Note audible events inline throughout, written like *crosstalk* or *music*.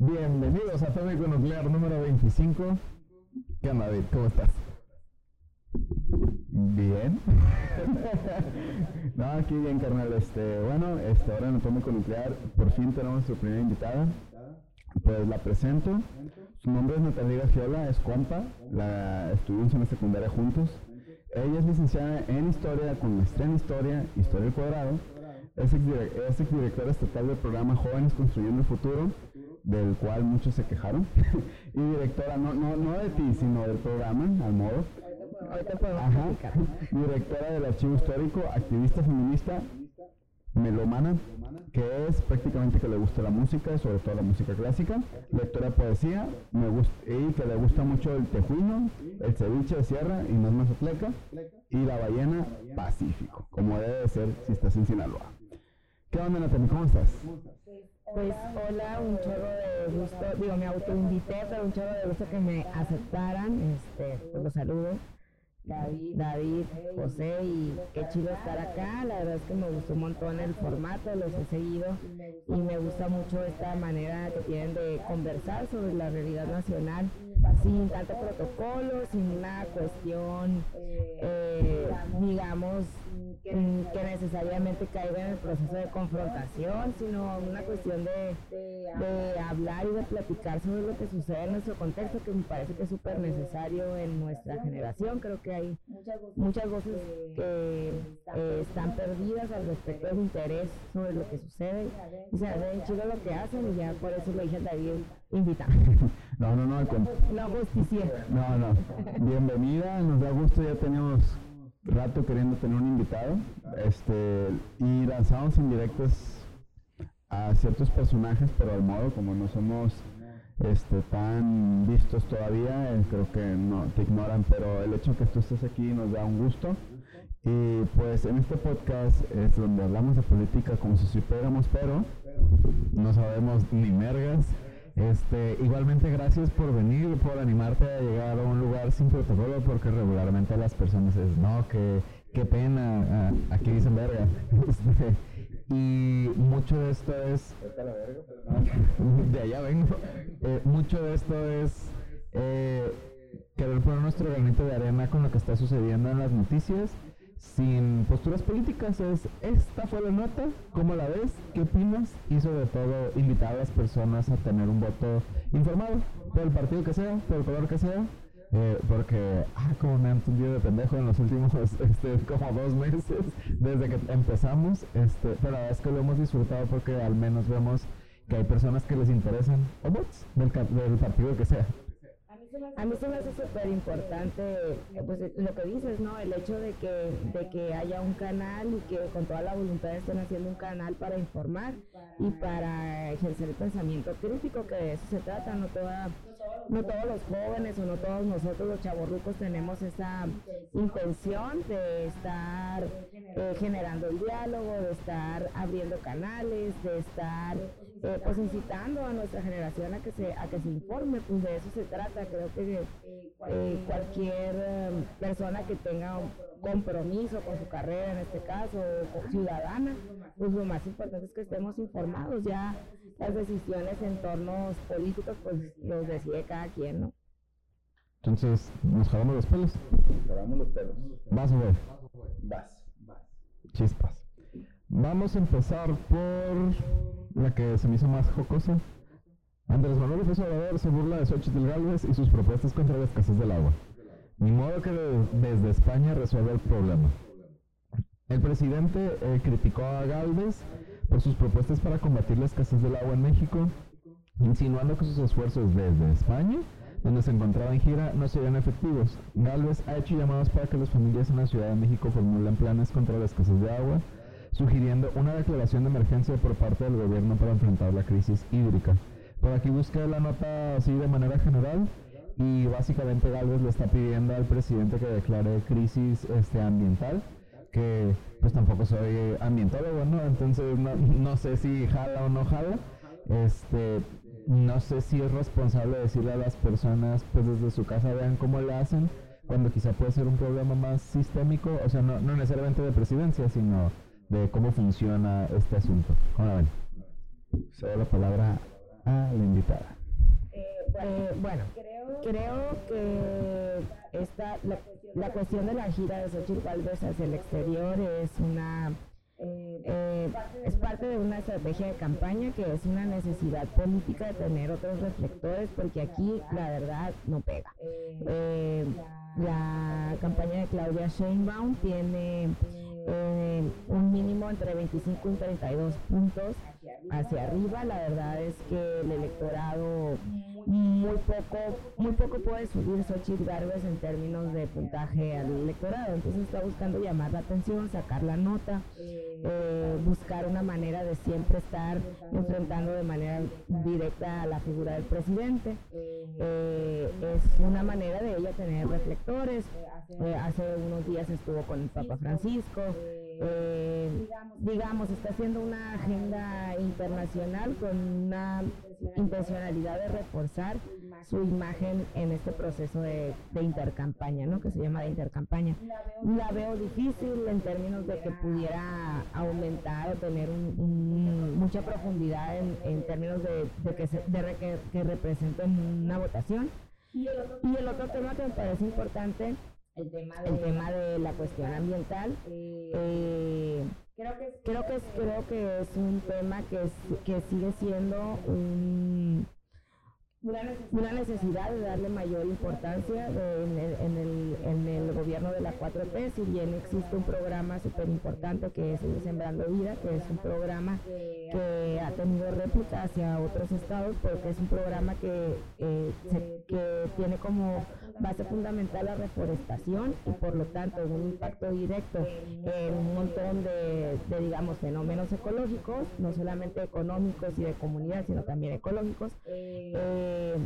Bienvenidos a Atómico Nuclear número 25. ¿Qué onda, David? ¿Cómo estás? Bien. *laughs* no, aquí bien, carnal. Este, bueno, este, ahora en Atómico Nuclear por fin tenemos nuestra primera invitada. Pues la presento. Su nombre es Natalia Giola, es compa. La estuvimos en la secundaria juntos. Ella es licenciada en Historia con maestría en Historia, Historia al Cuadrado. Es exdirectora estatal del programa Jóvenes Construyendo el Futuro del cual muchos se quejaron, *laughs* y directora, no, no, no de ti, sino del programa, al modo. Ajá. *laughs* Directora del Archivo Histórico, activista feminista, melomana, que es prácticamente que le gusta la música, sobre todo la música clásica, lectora de poesía, me gusta, y que le gusta mucho el tejuino, el ceviche de sierra y es mazatleca, y la ballena Pacífico, como debe de ser si estás en Sinaloa. ¿Qué onda, Natalie? ¿Cómo estás? Pues hola, un chorro de gusto, digo, me autoinvité, pero un chorro de gusto que me aceptaran, este, pues los saludo. David, David, José y qué chido estar acá. La verdad es que me gustó un montón el formato, los he seguido y me gusta mucho esta manera que tienen de conversar sobre la realidad nacional sin tanto protocolo, sin una cuestión, eh, digamos, que necesariamente caiga en el proceso de confrontación, sino una cuestión de, de hablar y de platicar sobre lo que sucede en nuestro contexto, que me parece que es súper necesario en nuestra generación. Creo que hay muchas voces que eh, están perdidas al respecto del interés sobre lo que sucede. Y se hace chido lo que hacen y ya por eso lo dije a David, invita. *laughs* No, no, no, no justicia. No, no. Bienvenida, nos da gusto, ya tenemos rato queriendo tener un invitado. Este, y lanzamos indirectos a ciertos personajes, pero al modo como no somos este, tan vistos todavía, eh, creo que no te ignoran, pero el hecho que tú estés aquí nos da un gusto. Y pues en este podcast es donde hablamos de política como si supiéramos, pero no sabemos ni mergas. Este, igualmente gracias por venir, por animarte a llegar a un lugar sin protocolo, porque regularmente las personas es, no, que qué pena, aquí dicen verga. *laughs* Este, y mucho de esto es... *laughs* De allá vengo. Eh, mucho de esto es eh, querer poner nuestro granito de arena con lo que está sucediendo en las noticias sin posturas políticas. Es, esta fue la nota, ¿cómo la ves? ¿Qué opinas? Y sobre todo invitar a las personas a tener un voto informado, por el partido que sea, por el color que sea. Eh, porque, ah, como me han entendido de pendejo en los últimos *laughs* este, como dos meses desde que empezamos, este, pero es que lo hemos disfrutado porque al menos vemos que hay personas que les interesan, o votos, del, del partido que sea. A mí se me hace súper importante eh, pues, lo que dices, ¿no? El hecho de que, de que haya un canal y que con toda la voluntad estén haciendo un canal para informar y para ejercer el pensamiento crítico, que de eso se trata, no toda no todos los jóvenes o no todos nosotros los chavorrucos tenemos esa intención de estar eh, generando el diálogo, de estar abriendo canales, de estar eh, pues incitando a nuestra generación a que se a que se informe, pues de eso se trata. Creo que eh, cualquier persona que tenga un compromiso con su carrera en este caso, o ciudadana, pues lo más importante es que estemos informados ya las decisiones en tornos políticos, pues los decide cada quien, ¿no? Entonces, ¿nos jalamos los pelos? Jalamos los pelos. Vas a ver. Vas. Chispas. Vamos a empezar por la que se me hizo más jocosa. Andrés Manuel López Obrador se burla de Xochitl Galvez y sus propuestas contra la escasez del agua. Ni modo que desde España resuelva el problema. El presidente eh, criticó a Galvez por sus propuestas para combatir la escasez del agua en México, insinuando que sus esfuerzos desde España, donde se encontraba en gira, no serían efectivos. Galvez ha hecho llamados para que las familias en la Ciudad de México formulen planes contra la escasez de agua, sugiriendo una declaración de emergencia por parte del gobierno para enfrentar la crisis hídrica. Por aquí busqué la nota así de manera general y básicamente Galvez le está pidiendo al presidente que declare crisis este, ambiental que pues tampoco soy ambientólogo, ¿no? Entonces no, sé si jala o no jala. Este, no sé si es responsable decirle a las personas, pues desde su casa vean cómo le hacen, cuando quizá puede ser un problema más sistémico, o sea, no, no necesariamente de presidencia, sino de cómo funciona este asunto. ¿Cómo ven? Cedo la palabra a la invitada. Eh, bueno, creo que esta, la, cuestión de la gira de Xochitl Galvez hacia el exterior es una eh, es parte de una estrategia de campaña que es una necesidad política de tener otros reflectores porque aquí la verdad no pega. Eh, la campaña de Claudia Sheinbaum tiene eh, un mínimo entre 25 y 32 puntos hacia arriba. La verdad es que el electorado muy poco, muy poco puede subir Xochitl Garbes en términos de puntaje al electorado. Entonces está buscando llamar la atención, sacar la nota, eh, buscar una manera de siempre estar enfrentando de manera directa a la figura del presidente. Eh, es una manera de ella tener reflectores. Eh, hace unos días estuvo con el Papa Francisco. Digamos, está haciendo una agenda internacional con una intencionalidad de reforzar su imagen en este proceso de, intercampaña, ¿no? Que se llama de intercampaña. La veo difícil en términos de que pudiera aumentar o tener mucha profundidad en, términos de, que, se, de que, represente una votación. Y el otro tema que me parece importante el tema de, el tema de la cuestión ambiental. Eh, creo que es, creo que es, creo que es un tema que, es, que sigue siendo un una necesidad de darle mayor importancia en, el, en, el, en, el, gobierno de la 4T, si bien existe un programa súper importante que es el Sembrando Vida, que es un programa que ha tenido réplica hacia otros estados, porque es un programa que, eh, que tiene como base fundamental la reforestación y por lo tanto un impacto directo en un montón de, digamos, fenómenos ecológicos, no solamente económicos y de comunidad, sino también ecológicos. Eh,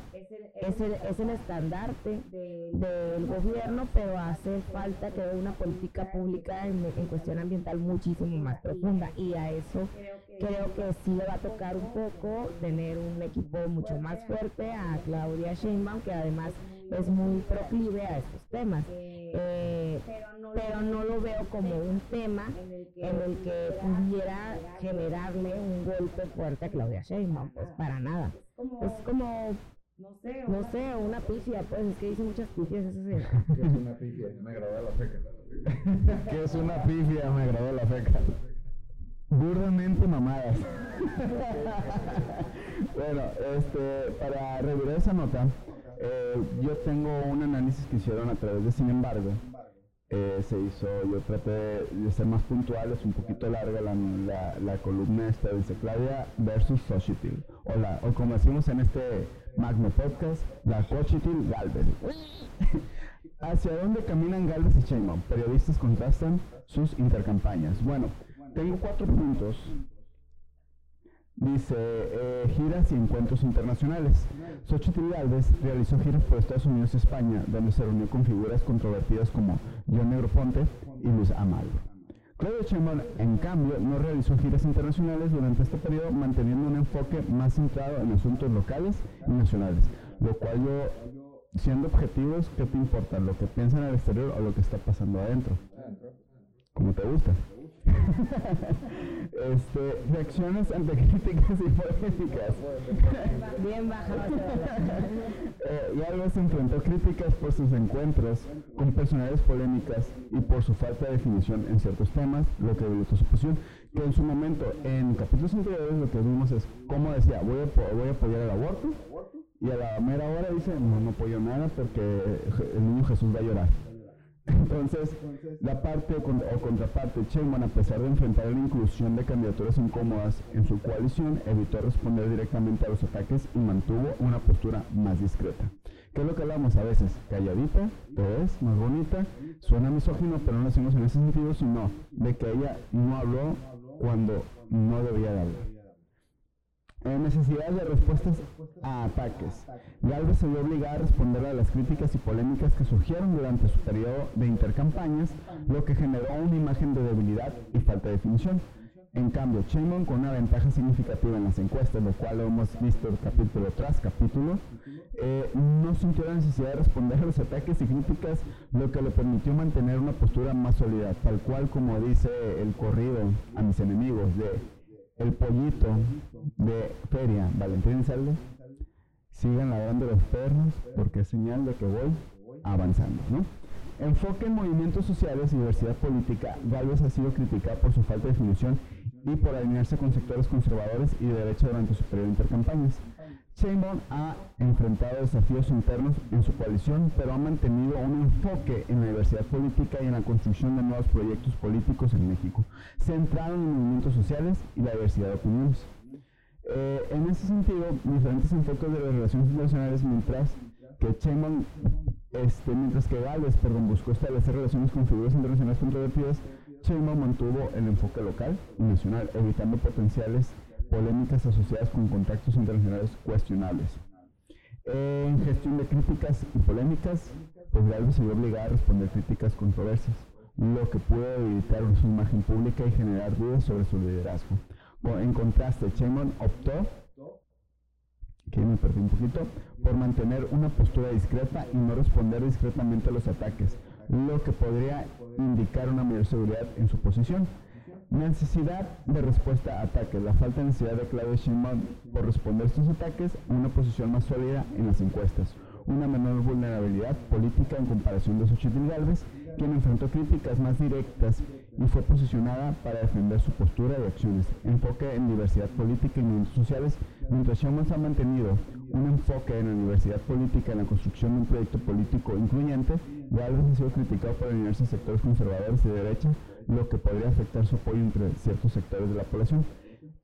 es, el, es el estandarte del gobierno, pero hace falta que una política pública en, en cuestión ambiental muchísimo más profunda y a eso creo que sí le va a tocar un poco tener un equipo mucho más fuerte a Claudia Sheinbaum, que además es muy proclive a estos temas. Eh, pero no lo veo como un tema en el que pudiera generarle un golpe fuerte a Claudia Sheinbaum, pues para nada. Es como no sé, no sé, una pifia, pues es que dice muchas pifias, eso *laughs* sí. *laughs* ¿Qué es una pifia? Me agradó la feca. ¿Qué es una pifia? Me agradó la feca. Burdamente mamadas. *laughs* bueno, este, para revirar esa nota, eh, yo tengo un análisis que hicieron a través de Sin embargo. Eh, se hizo, yo traté de, ser más puntual, es un poquito larga la, la, columna esta, dice Claudia versus Xochitl. O, la, o como decimos en este Magno Podcast, la Xochitl Galvez. *laughs* ¿Hacia dónde caminan Galvez y Sheinbaum? Periodistas contrastan sus intercampañas. Bueno, tengo cuatro puntos Dice, eh, giras y encuentros internacionales. Xochitl Galvez realizó giras por Estados Unidos y España, donde se reunió con figuras controvertidas como John Negroponte y Luis Amal. Claudia Sheinbaum, en cambio, no realizó giras internacionales durante este periodo, manteniendo un enfoque más centrado en asuntos locales y nacionales, lo cual yo, siendo objetivos, ¿qué te importa? ¿Lo que piensan en el exterior o lo que está pasando adentro? Como te gusta. Este, reacciones ante críticas y polémicas. Bien baja *laughs* eh, se enfrentó críticas por sus encuentros con personalidades polémicas y por su falta de definición en ciertos temas, lo que debilitó su posición. Que en su momento, en capítulos anteriores, lo que vimos es cómo decía, voy a, voy a apoyar el aborto, y a la mera hora dice, no, no apoyo nada porque el niño Jesús va a llorar. Entonces, la parte o, contraparte, Sheinbaum, a pesar de enfrentar la inclusión de candidaturas incómodas en su coalición, evitó responder directamente a los ataques y mantuvo una postura más discreta. ¿Qué es lo que hablamos a veces? Calladita, te ves más bonita, suena misógino, pero no lo decimos en ese sentido, sino de que ella no habló cuando no debía de hablar. Eh, necesidad de respuestas a ataques. Galvez se vio obligada a responder a las críticas y polémicas que surgieron durante su periodo de intercampañas, lo que generó una imagen de debilidad y falta de definición. En cambio, Sheinbaum con una ventaja significativa en las encuestas, lo cual lo hemos visto capítulo tras capítulo, eh, no sintió la necesidad de responder a los ataques y críticas, lo que le permitió mantener una postura más sólida, tal cual como dice el corrido a mis enemigos de El pollito de Feria, Valentín Elizalde, sigan ladrando los perros porque es señal de que voy avanzando. Enfoque en movimientos sociales y diversidad política, Galvez ha sido criticada por su falta de definición y por alinearse con sectores conservadores y de derecha durante su periodo de intercampañas. Sheinbaum ha enfrentado desafíos internos en su coalición, pero ha mantenido un enfoque en la diversidad política y en la construcción de nuevos proyectos políticos en México, centrado en movimientos sociales y la diversidad de opiniones. Eh, en ese sentido, diferentes enfoques de las relaciones internacionales, mientras que Sheinbaum, este, mientras que Gales, perdón, buscó establecer relaciones con figuras internacionales controvertidas, Sheinbaum mantuvo el enfoque local y nacional, evitando potenciales polémicas asociadas con contactos internacionales cuestionables. En gestión de críticas y polémicas, pues Galvez se vio obligado a responder críticas controversias, lo que pudo debilitar su imagen pública y generar dudas sobre su liderazgo. En contraste, Sheinbaum optó, que me perdí un poquito, por mantener una postura discreta y no responder discretamente a los ataques, lo que podría indicar una mayor seguridad en su posición. Necesidad de respuesta a ataques. La falta de necesidad de Claudia Sheinbaum por responder estos ataques, una posición más sólida en las encuestas, una menor vulnerabilidad política en comparación de Xochitl Gálvez, quien enfrentó críticas más directas y fue posicionada para defender su postura y acciones. Enfoque en diversidad política y movimientos sociales, mientras Sheinbaum ha mantenido un enfoque en la diversidad política en la construcción de un proyecto político incluyente, Gálvez ha sido criticado por a sectores conservadores de derecha, lo que podría afectar su apoyo entre ciertos sectores de la población.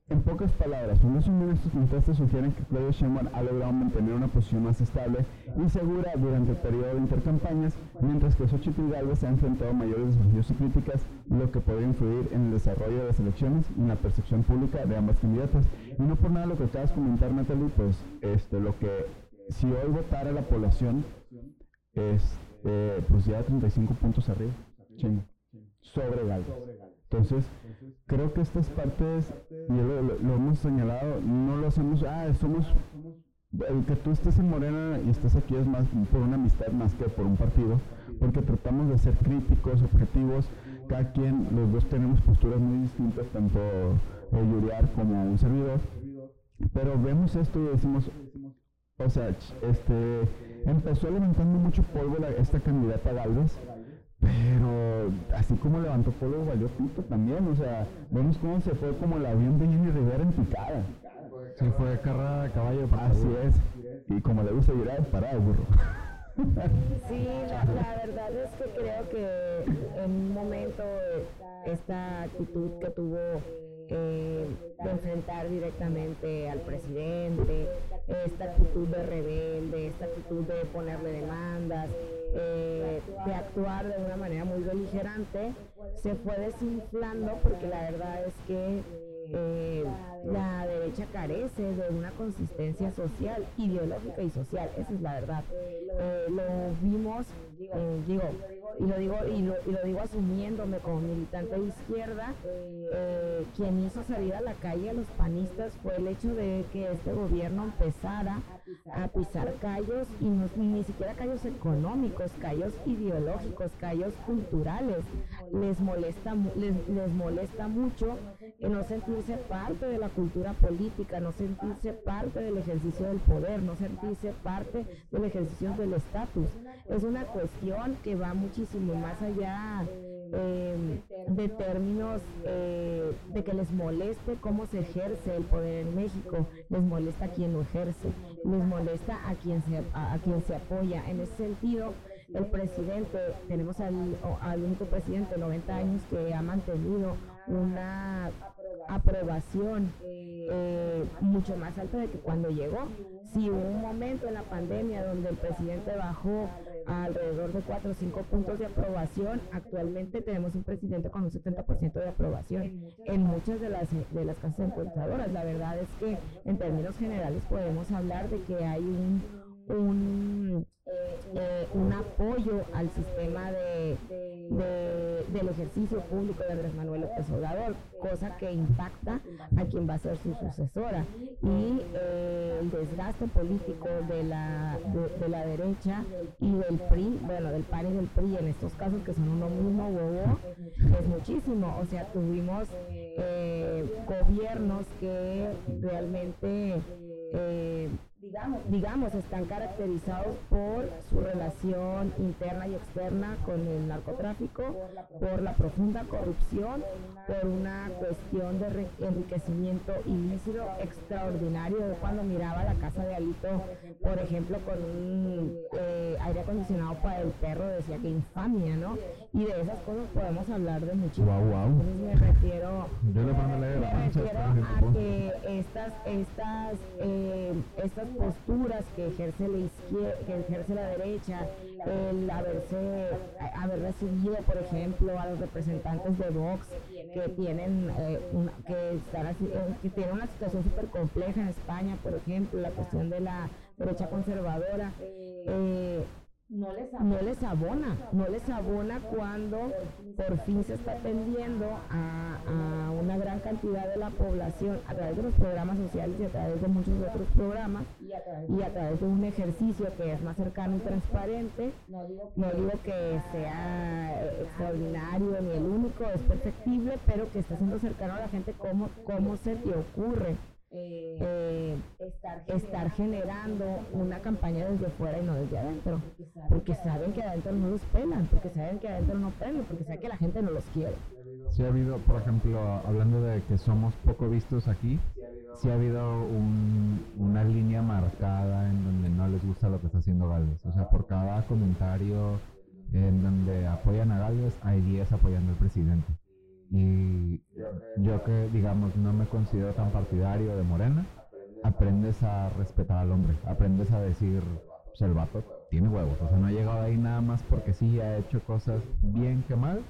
En pocas palabras, unos estos contrastes sugieren que Claudio Sheinbaum ha logrado mantener una posición más estable y segura durante el periodo de intercampañas, mientras que Xochitl Gálvez se ha enfrentado a mayores desafíos y críticas, lo que podría influir en el desarrollo de las elecciones y en la percepción pública de ambas candidatas. Y no por nada lo que acabas de comentar, Natalie, pues este, lo que si hoy votara la población, es, eh, pues ya 35 puntos arriba, sobre Gálvez. Entonces, creo que estas partes, y lo, lo, hemos señalado, no lo hacemos, ah, somos, el que tú estés en Morena y estés aquí es más por una amistad más que por un partido, porque tratamos de ser críticos, objetivos, cada quien, los dos tenemos posturas muy distintas, tanto el Yuriar como un servidor, pero vemos esto y decimos, o sea, este, empezó levantando mucho polvo esta candidata Galvez, pero así como levantó polvo, valió pito también. O sea, vemos cómo se fue como el avión de Jenny Rivera en picada. Se fue carrada de caballo. Así es. Y como le gusta llorar, parado, burro. Sí, la, la, verdad es que creo que en un momento esta actitud que tuvo eh, de enfrentar directamente al presidente, esta actitud de rebelde, esta actitud de ponerle demandas, eh, de actuar de una manera muy beligerante, se fue desinflando porque la verdad es que eh, la derecha carece de una consistencia social, ideológica y social, esa es la verdad. Eh, lo vimos, digo, y lo digo y lo, y lo, digo asumiéndome como militante de izquierda, quien hizo salir a la calle a los panistas fue el hecho de que este gobierno empezara a pisar callos y no, ni siquiera callos económicos, callos ideológicos, callos culturales. Les molesta, les, les molesta mucho no sentirse parte de la cultura política, no sentirse parte del ejercicio del poder, no sentirse parte del ejercicio del estatus. Es una cuestión que va muchísimo más allá eh, de términos eh, de que les moleste cómo se ejerce el poder en México, les molesta quien lo ejerce, molesta a quien se, a, quien se apoya. En ese sentido, el presidente, tenemos al, al único presidente de 90 años que ha mantenido una aprobación eh, mucho más alta de que cuando llegó. Si hubo un momento en la pandemia donde el presidente bajó alrededor de 4 o 5 puntos de aprobación, actualmente tenemos un presidente con un 70% de aprobación en muchas de las, de las casas encuestadoras. La verdad es que en términos generales podemos hablar de que hay un, un eh, un apoyo al sistema de, del ejercicio público de Andrés Manuel López Obrador, cosa que impacta a quien va a ser su sucesora. Y eh, el desgaste político de la, de, la derecha y del PRI, bueno, del PAN y del PRI en estos casos que son uno mismo huevo, es muchísimo. O sea, tuvimos eh, gobiernos que realmente eh, digamos, están caracterizados por su relación interna y externa con el narcotráfico, por la profunda corrupción, por una cuestión de enriquecimiento ilícito extraordinario. cuando miraba la casa de Alito, por ejemplo, con un eh, aire acondicionado para el perro, decía que infamia, ¿no? Y de esas cosas podemos hablar de muchísimo. Entonces me refiero, me refiero a que estas, estas, eh, estas posturas que ejerce la izquierda, que ejerce la derecha, el haberse, haber recibido, por ejemplo, a los representantes de Vox que tienen, eh, una, que, están eh, que tienen una situación súper compleja en España, por ejemplo, la cuestión de la derecha conservadora. Eh, no les, abona. no les abona, cuando por fin se está atendiendo a, una gran cantidad de la población a través de los programas sociales y a través de muchos otros programas y a través, de un ejercicio que es más cercano y transparente. No digo, que sea extraordinario ni el único, es perfectible, pero que está siendo cercano a la gente cómo, cómo se te ocurre eh, estar, generando, una campaña desde fuera y no desde adentro. Porque saben que adentro no los pelan, porque saben que adentro no pelan, porque saben que la gente no los quiere. si ha habido, por ejemplo, hablando de que somos poco vistos aquí, si ha habido una línea marcada en donde no les gusta lo que está haciendo Galvez. O sea, por cada comentario en donde apoyan a Galvez, hay 10 apoyando al presidente. Y yo que, digamos, no me considero tan partidario de Morena, aprendes a respetar al hombre, aprendes a decir, pues el vato tiene huevos, o sea, no ha llegado ahí nada más porque sí ha hecho cosas bien que mal,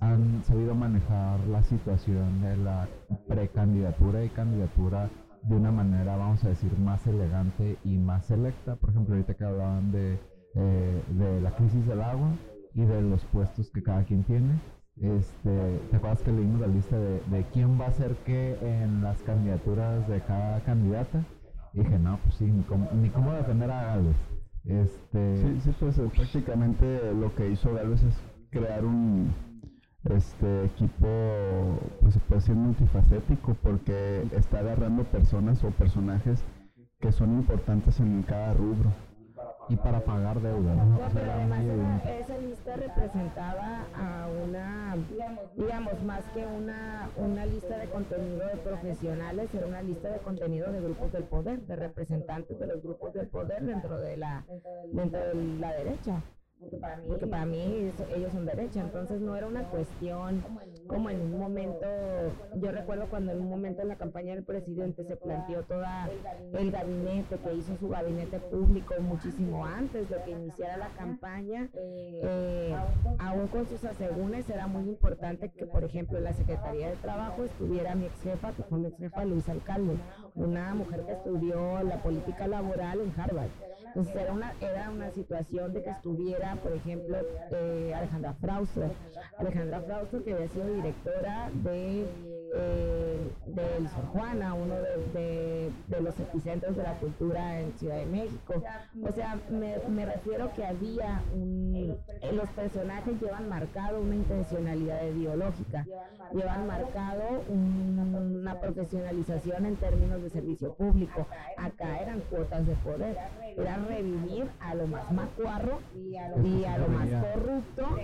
han sabido manejar la situación de la precandidatura y candidatura de una manera, vamos a decir, más elegante y más selecta. Por ejemplo, ahorita que hablaban de, eh, de la crisis del agua y de los puestos que cada quien tiene este, ¿Te acuerdas que leímos la lista de, de, quién va a ser qué en las candidaturas de cada candidata? Y dije, no, pues sí, ni cómo, defender a Galvez. Este... Sí, sí, pues eh, prácticamente lo que hizo Galvez es crear un este equipo, pues se puede decir multifacético, porque está agarrando personas o personajes que son importantes en cada rubro y para pagar deuda. ¿no? pero además esa, lista representaba a una, digamos, más que una, una lista de contenido de profesionales, era una lista de contenido de grupos del poder, de representantes de los grupos del poder dentro de la, dentro de la derecha porque para mí, ellos son derecha, entonces no era una cuestión como en un momento, yo recuerdo cuando en un momento en la campaña del presidente se planteó toda el gabinete, que hizo su gabinete público muchísimo antes de que iniciara la campaña, eh, aún con sus asegúnes era muy importante que, por ejemplo, en la Secretaría de Trabajo estuviera mi ex jefa, que fue mi ex jefa Luis Alcalde, una mujer que estudió la política laboral en Harvard. Entonces era una, era una situación de que estuviera, por ejemplo, eh, Alejandra Frauster. Alejandra Frauster, que había sido directora de eh, del Sor Juana, uno de, los epicentros de la cultura en Ciudad de México. O sea, me, refiero que había un... Los personajes llevan marcado una intencionalidad ideológica, llevan marcado una profesionalización en términos de servicio público. Acá eran cuotas de poder, era revivir a lo más macuarro y a lo, más corrupto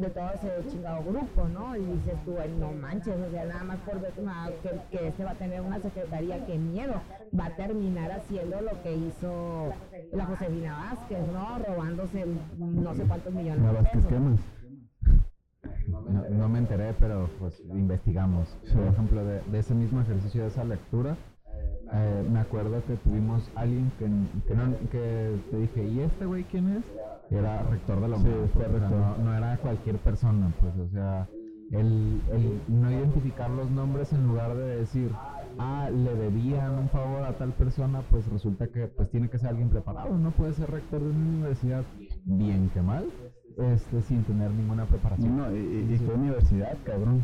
de todo ese chingado grupo, ¿no? Y dices tú, no manches, o sea, nada más por ver que, que este va a tener una secretaría, que miedo, va a terminar haciendo lo que hizo la Josefina Vázquez, ¿no? Robándose no sé cuántos millones de pesos. No, no, me enteré, pero pues investigamos. Por ejemplo, de, de, ese mismo ejercicio, de esa lectura, eh, me acuerdo que tuvimos alguien que, que, no, que te dije, ¿y este güey quién es? Era rector de la UNAM. no, era cualquier persona, pues, o sea, el, el, no identificar los nombres en lugar de decir, ah, le debían un favor a tal persona, pues resulta que pues tiene que ser alguien preparado, no puede ser rector de una universidad bien que mal, este, sin tener ninguna preparación. No, y, y, qué universidad, cabrón.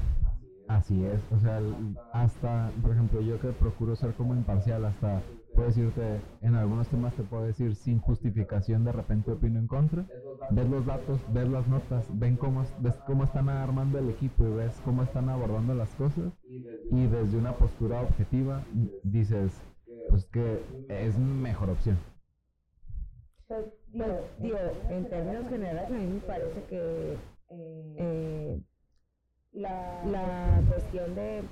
Así es, o sea, hasta, por ejemplo, yo que procuro ser como imparcial, hasta puedo decirte, en algunos temas te puedo decir sin justificación, de repente opino en contra, ves los datos, ves las notas, ven cómo, ves cómo están armando el equipo y ves cómo están abordando las cosas y desde una postura objetiva dices, pues que es mejor opción. Pues, digo, en términos generales a mí me parece que eh, la, la cuestión de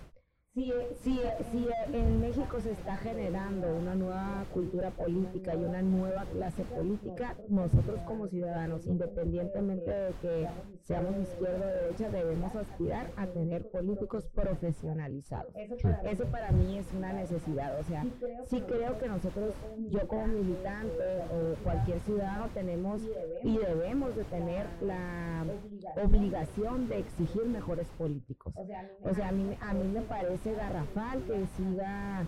si, si, si en México se está generando una nueva cultura política y una nueva clase política, nosotros como ciudadanos, independientemente de que seamos izquierda o derecha, debemos aspirar a tener políticos profesionalizados. Eso para mí es una necesidad. O sea, sí creo que nosotros, yo como militante o cualquier ciudadano, tenemos y debemos de tener la obligación de exigir mejores políticos. O sea, a mí, a mí me parece garrafal, que siga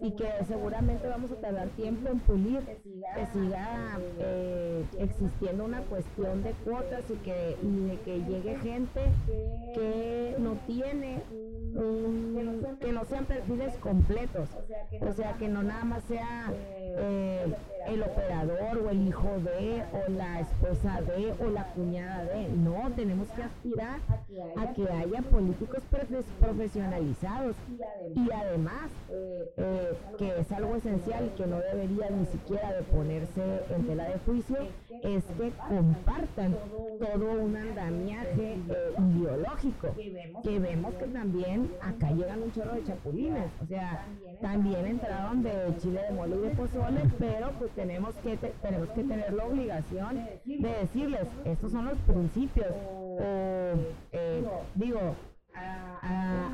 y que seguramente vamos a tardar tiempo en pulir, que siga eh, existiendo una cuestión de cuotas y que y de que llegue gente que no tiene que no sean perfiles completos, o sea que no nada más sea eh, el operador o el hijo de o la esposa de o la cuñada de, no, tenemos que aspirar a que haya políticos profesionalizados. Y además eh, que es algo esencial y que no debería ni siquiera de ponerse en tela de juicio, es que compartan todo un andamiaje eh, ideológico, que vemos que también acá llegan un chorro de chapulines, o sea, también entraron de chile de mole y de pozole, pero pues tenemos que, tenemos que tener la obligación de decirles, estos son los principios, eh, digo,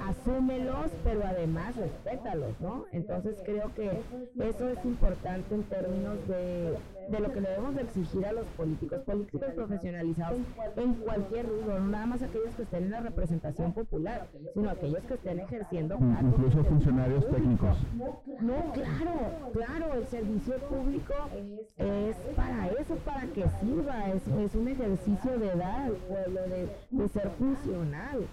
asúmelos, pero además respétalos, ¿no? Entonces creo que eso es importante en términos de, de lo que debemos exigir a los políticos, políticos profesionalizados en cualquier rubro, no nada más aquellos que estén en la representación popular, sino aquellos que estén ejerciendo incluso funcionarios técnicos. No, claro, claro, el servicio público es para eso, para que sirva, es, es un ejercicio de dar al pueblo, de, de ser funcional.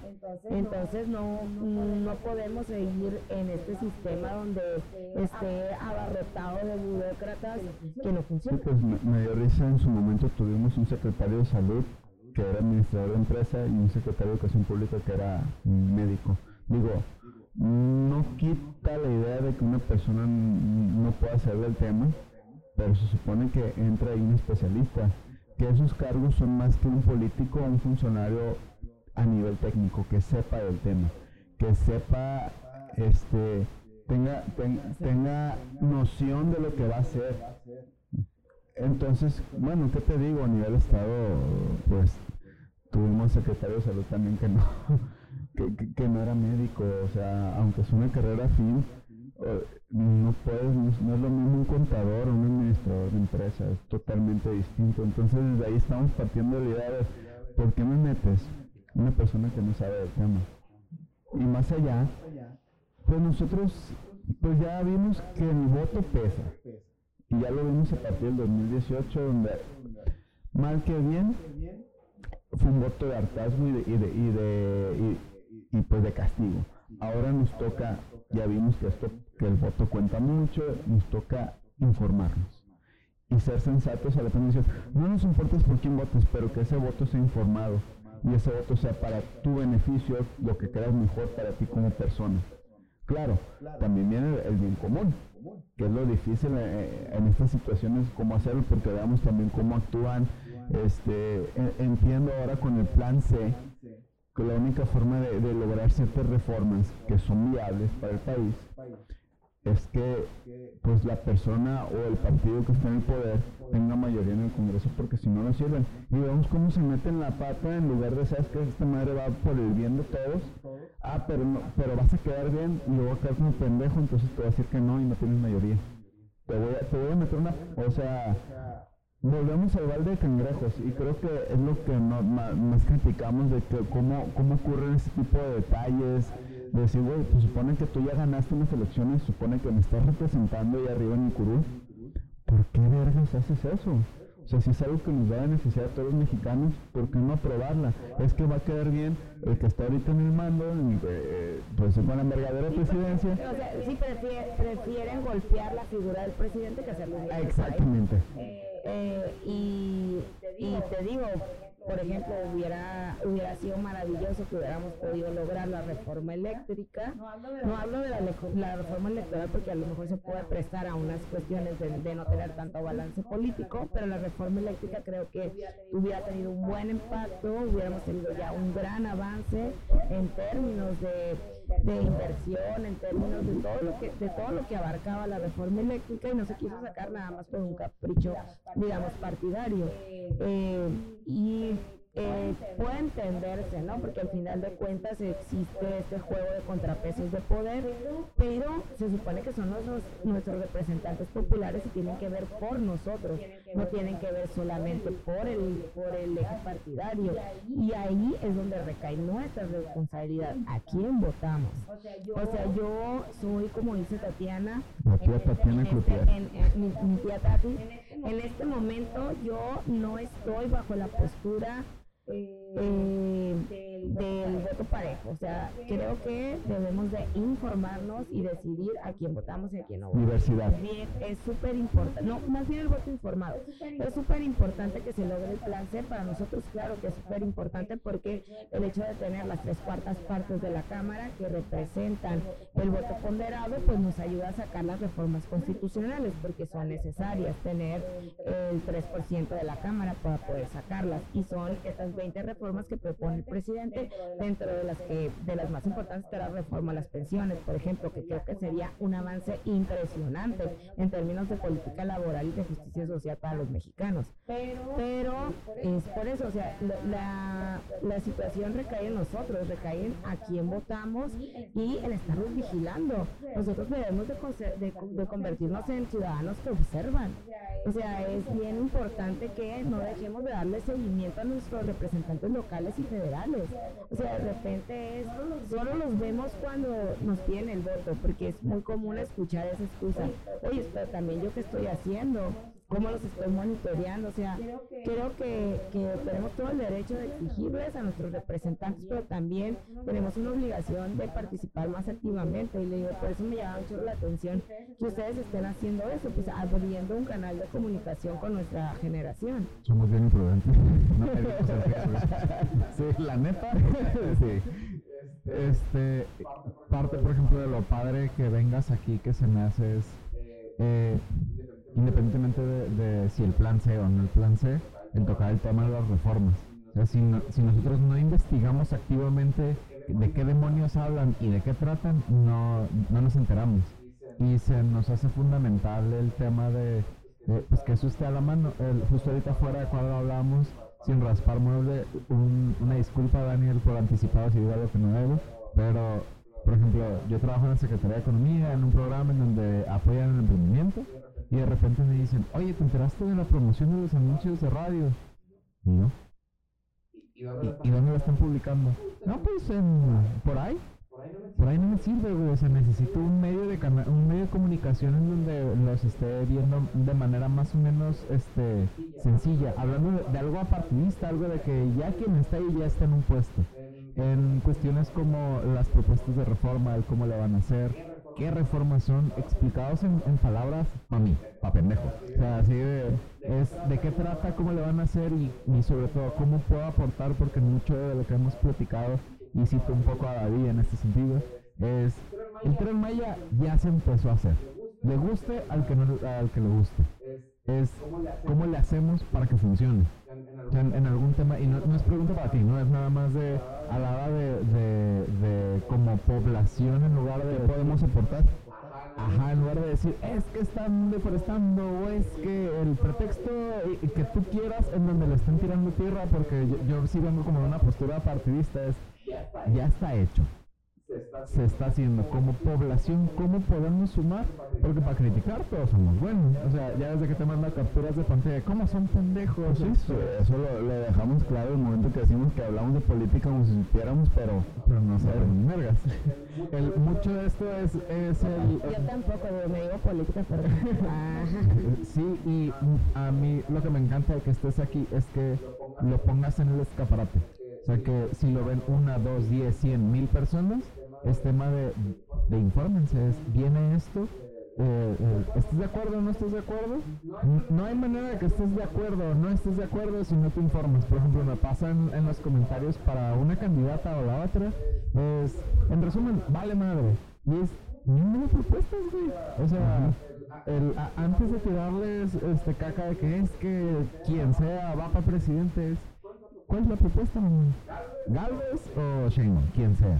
Entonces no, no podemos seguir en este sistema donde esté abarrotado de burócratas que no funcionan. pues me, dio risa, en su momento tuvimos un secretario de salud que era administrador de empresa y un secretario de educación pública que era médico. Digo, no quita la idea de que una persona no pueda hacer del tema, pero se supone que entra ahí un especialista, que esos cargos son más que un político o un funcionario a nivel técnico, que sepa del tema, que sepa, este, tenga, tenga noción de lo que va a hacer. Entonces, bueno, ¿qué te digo? A nivel Estado, pues tuvimos secretario de salud también que no, *laughs* que, no era médico, o sea, aunque es una carrera fin, no puedes, no, es lo mismo un contador o un administrador de empresa, es totalmente distinto. Entonces, desde ahí estamos partiendo de la idea de, ¿por qué me metes? Una persona que no sabe del tema. Y más allá, pues nosotros pues ya vimos que el voto pesa. Y ya lo vimos a partir del 2018, donde mal que bien fue un voto de hartazgo y de, y de, y de y, pues de castigo. Ahora nos toca, ya vimos que esto, que el voto cuenta mucho, nos toca informarnos y ser sensatos a la pendencia. No nos importa por quién votes, pero que ese voto sea informado y ese voto sea para tu beneficio, lo que creas mejor para ti como persona. Claro, también viene el bien común, que es lo difícil eh, en estas situaciones, cómo hacerlo, porque veamos también cómo actúan. Este, entiendo ahora con el plan C que la única forma de, de lograr ciertas reformas que son viables para el país es que pues la persona o el partido que está en el poder tenga mayoría en el Congreso porque si no no sirven. Y vemos cómo se meten la pata en lugar de sabes que esta madre va por el bien de todos. Ah, pero pero vas a quedar bien y luego quedar como pendejo, entonces te voy a decir que no y no tienes mayoría. Te voy a, te voy a meter una, o sea, volvemos al balde de cangrejos y creo que es lo que no, más, criticamos de que cómo, cómo ocurren ese tipo de detalles De decir, güey, pues supone que tú ya ganaste unas elecciones, supone que me estás representando ahí arriba en mi curul. ¿Por qué vergas haces eso? O sea, si es algo que nos va a beneficiar a todos los mexicanos, ¿por qué no aprobarla? Es que va a quedar bien el que está ahorita en el mando, en, eh, pues con la envergadura de presidencia. O sea, sí prefiere- prefieren golpear la figura del presidente que hacerlo bien. Exactamente. Eh, y, y te digo, por ejemplo, hubiera, hubiera sido maravilloso que hubiéramos podido lograr la reforma eléctrica. No hablo de la, reforma electoral porque a lo mejor se puede prestar a unas cuestiones de, de no tener tanto balance político, pero la reforma eléctrica creo que hubiera tenido un buen impacto, hubiéramos tenido ya un gran avance en términos de, de inversión, en términos de todo lo que de todo lo que abarcaba la reforma eléctrica y no se quiso sacar nada más por un capricho, digamos, partidario. Eh, y eh, puede entenderse, ¿no? Porque al final de cuentas existe este juego de contrapesos de poder, pero se supone que son nuestros, nuestros representantes populares y tienen que ver por nosotros, no tienen que ver solamente por el, por el eje partidario. Y ahí es donde recae nuestra responsabilidad, a quién votamos. O sea, yo soy, como dice Tatiana, La tía Tatiana en este- Cloutier. en- en- mi, mi tía Tati, en este momento yo no estoy bajo la postura eh, del voto parejo. O sea, creo que debemos de informarnos y decidir a quién votamos y a quién no votamos. Diversidad. Bien, es súper importante, no, más bien el voto informado. Es súper importante que se logre el plan C. Para nosotros, claro que es súper importante porque el hecho de tener las tres cuartas partes de la Cámara que representan el voto ponderado, pues nos ayuda a sacar las reformas constitucionales porque son necesarias tener el 3% de la Cámara para poder sacarlas. Y son estas 20 reformas que propone el presidente, dentro de las que de las más importantes está la reforma a las pensiones, por ejemplo, que creo que sería un avance impresionante en términos de política laboral y de justicia social para los mexicanos. Pero es por eso, o sea, la, la, situación recae en nosotros, recae en a quién votamos y en estarnos vigilando. Nosotros debemos de, de, de convertirnos en ciudadanos que observan. O sea, es bien importante que no dejemos de darle seguimiento a nuestros representantes locales y federales. O sea, de repente es, solo los vemos cuando nos piden el voto, porque es muy común escuchar esa excusa. Oye, pero también yo qué estoy haciendo, cómo los estoy monitoreando. O sea, creo que, tenemos todo el derecho de exigirles a nuestros representantes, pero también tenemos una obligación de participar más activamente. Y le digo, por eso me llama mucho la atención que ustedes estén haciendo eso, pues abriendo un canal de comunicación con nuestra generación. Somos bien imprudentes. *laughs* Sí, la neta. *laughs* Este, parte, por ejemplo, de lo padre que vengas aquí que se me hace es, eh, independientemente de, de si el plan C o no el plan C, en tocar el tema de las reformas. O sea, si, no- si nosotros no investigamos activamente de qué demonios hablan y de qué tratan, no, no nos enteramos. Y se nos hace fundamental el tema de, de, pues que eso esté a la mano. El- justo ahorita fuera de cuadro hablábamos sin raspar mueble. Un- una disculpa, Daniel, por anticipado si digo algo que no debo. Pero, por ejemplo, yo trabajo en la Secretaría de Economía, en un programa en donde apoyan el emprendimiento. Y de repente me dicen, oye, ¿te enteraste de la promoción de los anuncios de radio? Y no. ¿Y, dónde lo están publicando? No, pues en- por ahí. Por ahí no me sirve, güey. O sea, necesito un medio de cana- un medio de comunicación en donde los esté viendo de manera más o menos este sencilla. Hablando de, de algo apartidista, algo de que ya quien está ahí ya está en un puesto. En cuestiones como las propuestas de reforma, el cómo le van a hacer, qué reformas son, explicados en, en palabras, para mí, para pendejo. O sea, así de, es de qué trata, cómo le van a hacer y, y sobre todo cómo puedo aportar, porque mucho de lo que hemos platicado, y cito un poco a David en este sentido, es el tren Maya ya se empezó a hacer. Le guste al que, no, al que le guste. Es cómo le hacemos para que funcione. O sea, en, en algún tema, y no, no es pregunta para ti, no es nada más de a la hora de, de, de como población en lugar de podemos aportar. Ajá, en lugar de decir, es que están deforestando o es que el pretexto que tú quieras en donde le están tirando tierra, porque yo, yo sí vengo como de una postura partidista, es ya está hecho. Se está haciendo como población, cómo podemos sumar, porque para criticar todos somos buenos. O sea, ya desde que te manda capturas de pantalla, ¿cómo son pendejos? Eso lo, lo dejamos claro el momento que decimos que hablamos de política como si supiéramos, pero Pero no saben ni vergas. *laughs* El, mucho de esto es, es el, Yo tampoco, digo, me digo política, pero... Ah, *laughs* Sí, y a mí lo que me encanta de que estés aquí es que lo pongas en el escaparate. O sea, que si lo ven una, dos, diez, cien, mil personas, es tema de, de infórmense. Es, viene esto, eh, eh, ¿estás de acuerdo o no estás de acuerdo? No hay manera de que estés de acuerdo o no estés de acuerdo si no te informas. Por ejemplo, me pasan en los comentarios para una candidata o la otra, es, en resumen, vale madre. Y es, ninguna propuestas, güey. O sea, el, a- antes de tirarles este caca de que es que quien sea va para presidente, es, ¿cuál es la propuesta? ¿Galvez o Sheinbaum? Quien sea.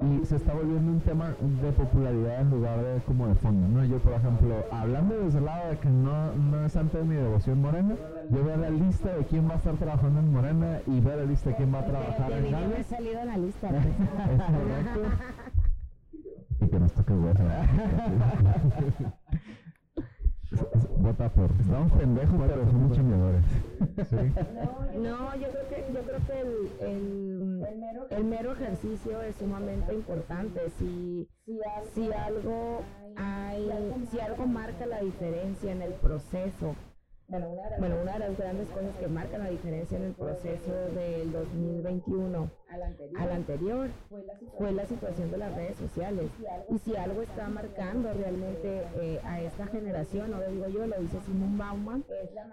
Y se está volviendo un tema de popularidad en lugar de como de fondo, ¿no? Yo, por ejemplo, hablando desde el lado de que no, no es de mi devoción morena, yo veo la lista de quién va a estar trabajando en Morena y veo la lista de quién va a trabajar de en mí no me he Galvez. salido en la lista. *laughs* Es correcto. *laughs* Y que nos toque hueso. *laughs* Vota por. estamos pendejos, pero somos chambeadores. Sí. No, yo creo que, yo creo que el, el, el mero ejercicio es sumamente importante. Si, si algo hay, si algo marca la diferencia en el proceso, bueno, una de las grandes cosas que marca la diferencia en el proceso del 2021 al anterior fue la situación de las redes sociales. Y si algo está marcando realmente eh, a esta generación, no lo digo yo, lo dice Simon Bauman,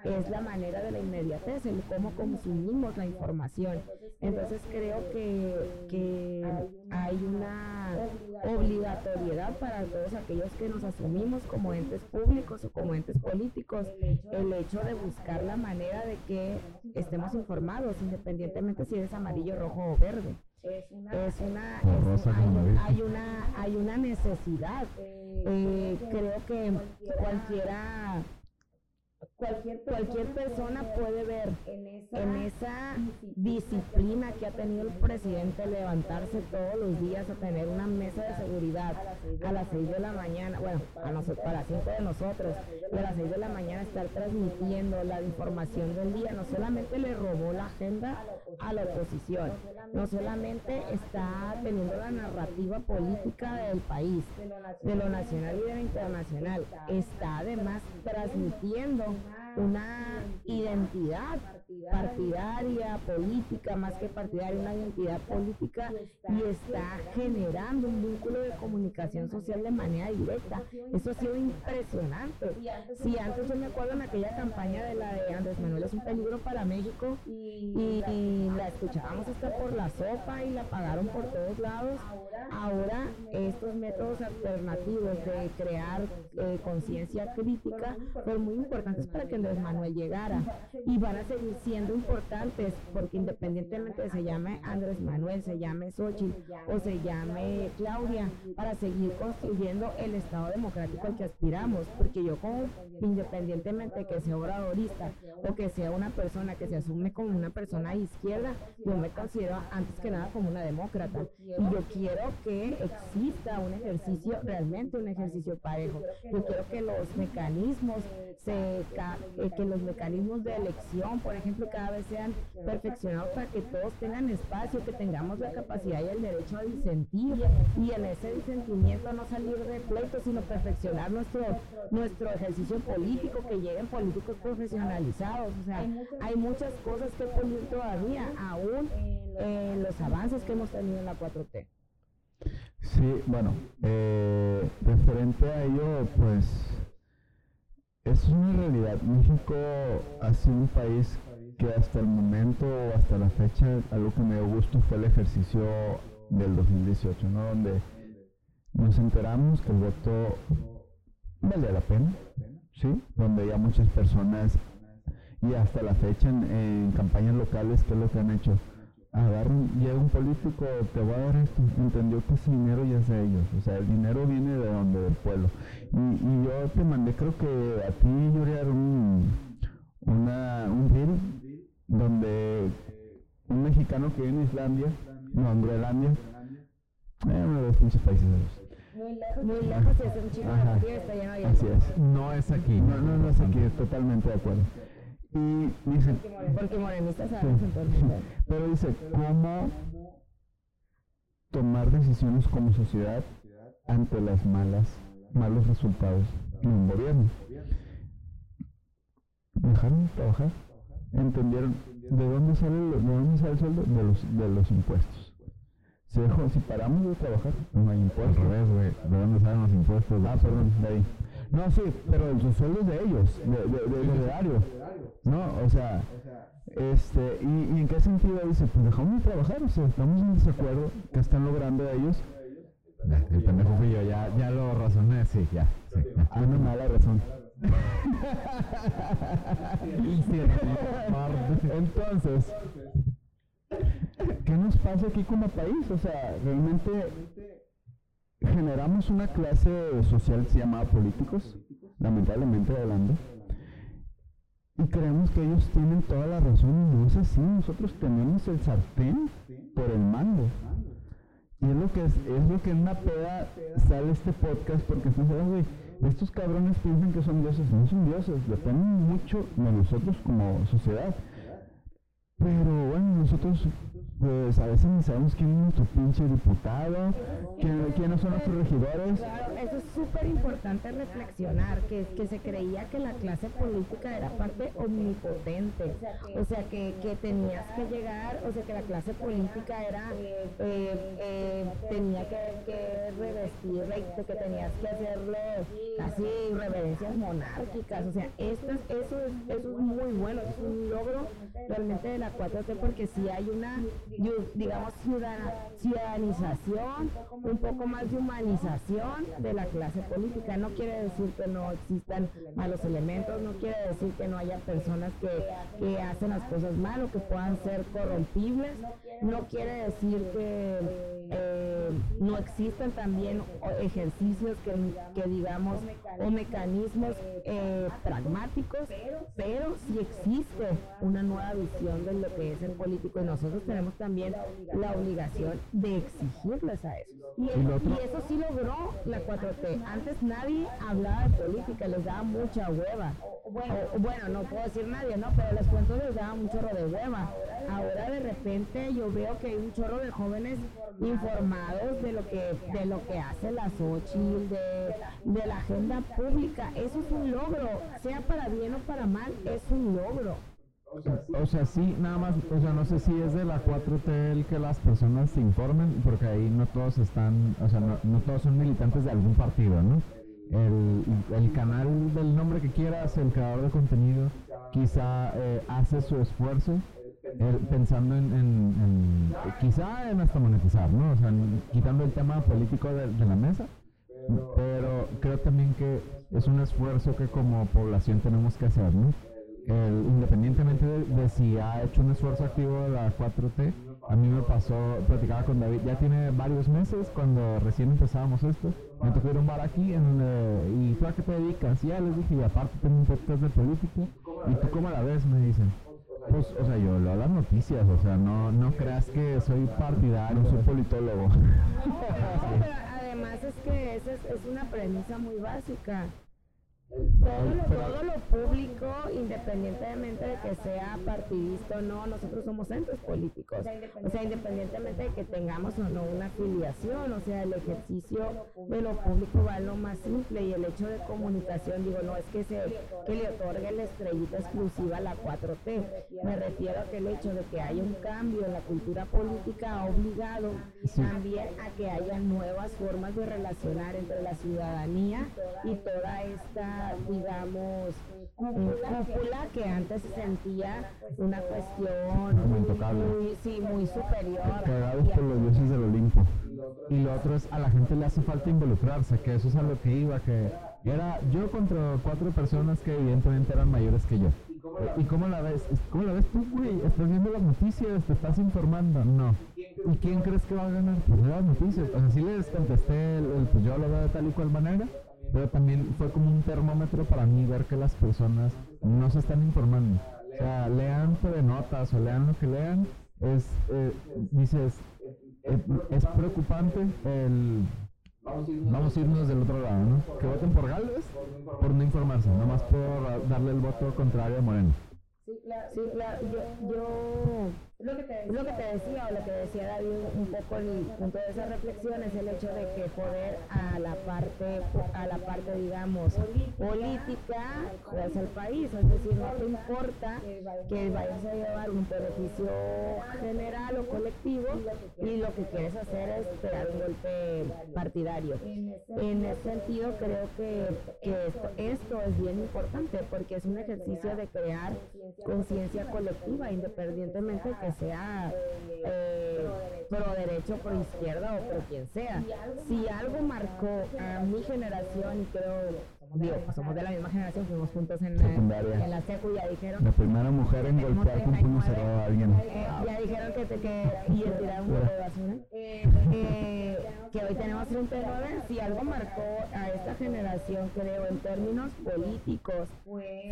es la manera de la inmediatez, el cómo consumimos la información. Entonces creo que, que hay una obligatoriedad para todos aquellos que nos asumimos como entes públicos o como entes políticos, el hecho de buscar la manera de que estemos informados, independientemente si eres amarillo, rojo o verde. Es una, es una, es- hay una, hay una necesidad. Eh, creo que cualquiera cualquier, cualquier persona puede ver en esa disciplina que ha tenido el presidente levantarse todos los días a tener una mesa de seguridad a las 6 de la mañana, bueno, a nosotros, para las 5 de nosotros, y a las 6 de la mañana estar transmitiendo la información del día, no solamente le robó la agenda a la oposición, no solamente está teniendo la narrativa política del país, de lo nacional y de lo internacional, está además transmitiendo una identidad partidaria, política, más que partidaria, una identidad política y está generando un vínculo de comunicación social de manera directa. Eso ha sido impresionante. Si antes yo me acuerdo en aquella campaña de la de Andrés Manuel es un peligro para México y, y la escuchábamos hasta por la sopa y la pagaron por todos lados, ahora estos métodos alternativos de crear eh, conciencia crítica fueron muy importantes para que Andrés Manuel llegara y van a seguir siendo importantes porque independientemente de se llame Andrés Manuel, se llame Xochitl o se llame Claudia, para seguir construyendo el Estado democrático al que aspiramos, porque yo como independientemente de que sea obradorista o que sea una persona que se asume como una persona de izquierda, yo me considero antes que nada como una demócrata y yo quiero que exista un ejercicio, realmente un ejercicio parejo. Yo quiero que los mecanismos se eh, que los mecanismos de elección, por ejemplo, cada vez sean perfeccionados para que todos tengan espacio, que tengamos la capacidad y el derecho a disentir y en ese disentimiento no salir de pleito, sino perfeccionar nuestro nuestro ejercicio político, que lleguen políticos profesionalizados. O sea, hay muchas cosas que pulir todavía, aún los avances que hemos tenido en la 4T. Sí, bueno, eh, referente a ello, pues es una realidad. México ha sido un país que hasta el momento o hasta la fecha, algo que me dio gusto fue el ejercicio del 2018, ¿no? Donde nos enteramos que el voto valía la pena, ¿sí? Donde ya muchas personas, y hasta la fecha en, campañas locales, ¿qué es lo que han hecho? agarran, llega un político, te voy a dar esto, entendió que ese dinero ya es de ellos, o sea, el dinero viene de donde, del pueblo. Y, y yo te mandé, creo que a ti, Yuriar, un, una, un reel donde un mexicano que vive en Islandia, no, en Groenlandia, Eh, uno de los pinches países de ellos. Muy lejos, muy lejos y hace un chingo Ajá. de está lleno de Así es. No es aquí. No, no, no es aquí, totalmente de acuerdo. Y dicen, Porque morenistas sabemos en todo el mundo. pero dice, ¿cómo tomar decisiones como sociedad ante las malas, malos resultados de un gobierno? Dejaron de trabajar, entendieron de dónde sale, el- de dónde sale el sueldo de los, de los impuestos. Se dejó, si paramos de trabajar, no hay Al impuestos. revés, güey. ¿De dónde salen los impuestos? Ah, perdón, de ahí. No, sí, pero los sueldos de ellos, de, de, de- del erario. No, o sea, este, y, y en qué sentido dice, pues dejamos de trabajar, o sea, estamos en desacuerdo, ¿qué están logrando ellos? El pendejo fui yo, ya, ya lo razoné, sí, ya. Sí, ya. Una mala razón. Entonces, ¿qué nos pasa aquí como país? O sea, realmente generamos una clase social que se llama políticos, lamentablemente hablando, y creemos que ellos tienen toda la razón no es así. Nosotros tenemos el sartén por el mango. Y es lo que es, es lo que en una peda sale este podcast porque están diciendo, güey, estos cabrones piensan que son dioses, no son dioses, dependen mucho de nosotros como sociedad. Pero bueno, nosotros pues a veces ni sabemos quién es nuestro pinche diputado, quién- quiénes son nuestros regidores. Claro, eso es súper importante reflexionar, que, que se creía que la clase política era parte omnipotente, o sea, que, que tenías que llegar, o sea, que la clase política era, eh, eh, tenía que, que revestir, de que tenías que hacerle casi reverencias monárquicas, o sea, esto es- eso, es, eso es muy bueno, es un logro realmente de la 4T porque si hay una, digamos, ciudadana- ciudadanización, un poco más de humanización de la clase política. No quiere decir que no existan malos elementos, no quiere decir que no haya personas que, que hacen las cosas mal o que puedan ser corrompibles, no quiere decir que eh, no existan también ejercicios que, que digamos o mecanismos eh, pragmáticos, pero sí existe una nueva visión de lo que es el político y nosotros tenemos también la obligación de exigirles a eso. Y, eso sí logró la 4T. Antes nadie hablaba de política, les daba mucha hueva. O, bueno, no puedo decir nadie, ¿no? Pero les cuento les daba un chorro de hueva. Ahora de repente yo veo que hay un chorro de jóvenes informados de lo que de lo que hace la Xochitl, de, de la agenda pública. Eso es un logro, sea para bien o para mal, es un logro. O sea, sí, nada más, o sea, no sé si es de la 4T el que las personas se informen, porque ahí no todos están, o sea, no, no todos son militantes de algún partido, ¿no? El, el canal del nombre que quieras, el creador de contenido, quizá eh, hace su esfuerzo eh, pensando en, en- en- quizá en hasta monetizar, ¿no? O sea, en- quitando el tema político de, de la mesa, pero creo también que es un esfuerzo que como población tenemos que hacer, ¿no? El- independientemente de, de si ha hecho un esfuerzo activo de la 4T, a mí me pasó, platicaba con David, ya tiene varios meses cuando recién empezábamos esto, me tocó ir a un bar aquí en, y tú a qué te dedicas, ya les dije, y aparte tengo un podcast de política, y tú cómo la ves, me dicen. Pues, o sea, yo leo las noticias, o sea, no, no creas que soy partidario, soy politólogo. No, pero *laughs* además es que esa es, es una premisa muy básica. Todo lo, todo lo público, independientemente de que sea partidista o no, nosotros somos entes políticos. O sea, independientemente de que tengamos o no una afiliación, o sea, el ejercicio de lo público va a lo más simple y el hecho de comunicación, digo, no es que, se, que le otorgue la estrellita exclusiva a la 4T. Me refiero a que el hecho de que haya un cambio en la cultura política ha obligado también a que haya nuevas formas de relacionar entre la ciudadanía y toda esta, digamos, cúpula que antes se sentía una cuestión muy, sí, muy superior. Cagados por los dioses del Olimpo. Y lo otro es, a la gente le hace falta involucrarse, que eso es a lo que iba, que era yo contra cuatro personas que evidentemente eran mayores que yo. ¿Y cómo la ves? ¿Cómo la ves tú, güey? ¿Estás viendo las noticias? ¿Te estás informando? No. ¿Y quién crees que va a ganar? Pues las noticias. O sea, sí les contesté, el, el, pues yo lo veo de tal y cual manera, pero también fue como un termómetro para mí ver que las personas no se están informando. O sea, lean notas o lean lo que lean, es, eh, dices, eh, es preocupante el vamos a irnos del otro lado, ¿no? Que voten por Gales por no informarse, nomás por darle el voto contrario a Moreno. Sí, claro, sí, claro. Yo lo que, te decía, lo que te decía o lo que decía David un poco el punto de esa reflexión es el hecho de que poder a la parte, a la parte digamos, política es el país, es decir, no te importa que vayas a llevar un beneficio general o colectivo y lo que quieres hacer es pegar un golpe partidario. En ese sentido creo que, que esto, esto es bien importante porque es un ejercicio de crear conciencia colectiva, independientemente que sea eh, pro derecho, pro izquierda o pro quien sea. Si algo marcó a mi generación, y creo digo, pues somos de la misma generación, fuimos juntos en, la, en la secu, ya dijeron. La primera mujer en golpear con puño cerrado a alguien. Eh, ya dijeron que te que y tirar un bote de basura. Eh, eh, que hoy tenemos 39, si algo marcó a esta generación, creo, en términos políticos, fue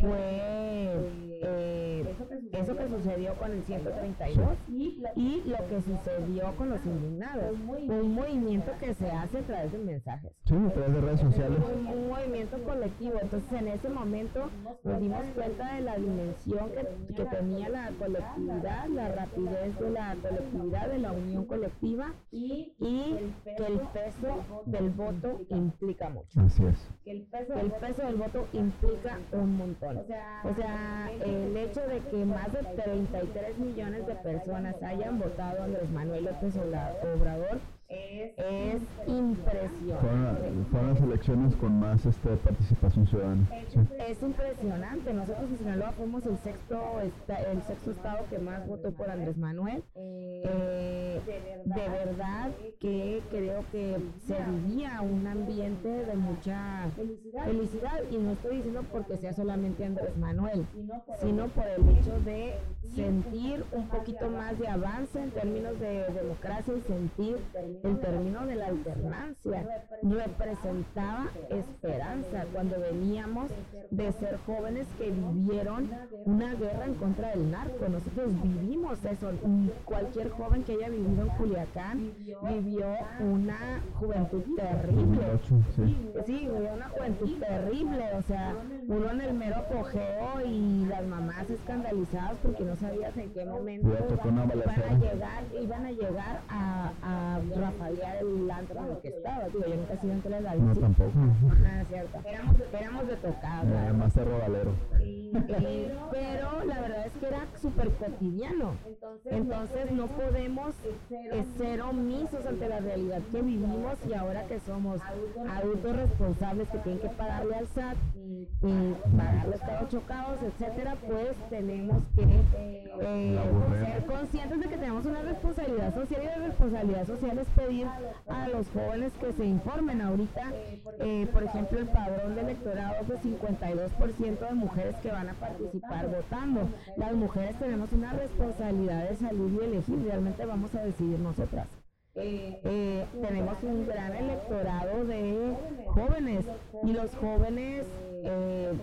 eh, eso que sucedió con el 132 y, y lo que sucedió con los indignados. Un movimiento que se hace a través de mensajes. Sí, a través de redes sociales. Un, un movimiento colectivo. Entonces, en ese momento nos dimos cuenta de la dimensión que, que tenía la colectividad, la rapidez de la colectividad, de la unión colectiva y, y que el peso del voto implica mucho. Así es. El peso, el peso del voto implica un montón. O sea, el hecho de que más de 33 millones de personas hayan votado a Andrés Manuel López Obrador es, es impresionante. Fueron, las elecciones con más este, participación ciudadana. Es, es, impresionante. Nosotros en Sinaloa fuimos el sexto, el sexto estado que más votó por Andrés Manuel. Eh, de, verdad, que creo que se vivía un ambiente de mucha felicidad. Y no estoy diciendo porque sea solamente Andrés Manuel, sino por el hecho de sentir un poquito más de avance en términos de democracia y sentir el término de la alternancia representaba esperanza cuando veníamos de ser jóvenes que vivieron una guerra en contra del narco. Nosotros vivimos eso. Cualquier joven que haya vivido en Culiacán vivió una juventud terrible. Sí, vivió una juventud terrible. O sea, uno en el mero apogeo y las mamás escandalizadas porque no sabías en qué momento iban a llegar, iban a llegar a, a Rafael el antro en el que estaba. Digo, yo nunca he sido entre la No, tampoco. Nada, cierto. Éramos, éramos de tocar. Eh, más de robalero. pero la verdad es que era súper cotidiano. Entonces no podemos ser omisos ante la realidad que vivimos y ahora que somos adultos responsables que tienen que pagarle al SAT y pagar los carros chocados, etcétera, pues tenemos que eh, ser conscientes de que tenemos una responsabilidad social y la responsabilidad social es pedir a los jóvenes que se informen ahorita, eh, por ejemplo, el padrón de electorado es de 52% de mujeres que van a participar votando. Las mujeres tenemos una responsabilidad de salir y elegir, realmente vamos a decidir nosotras. Eh, tenemos un gran electorado de jóvenes y los jóvenes eh,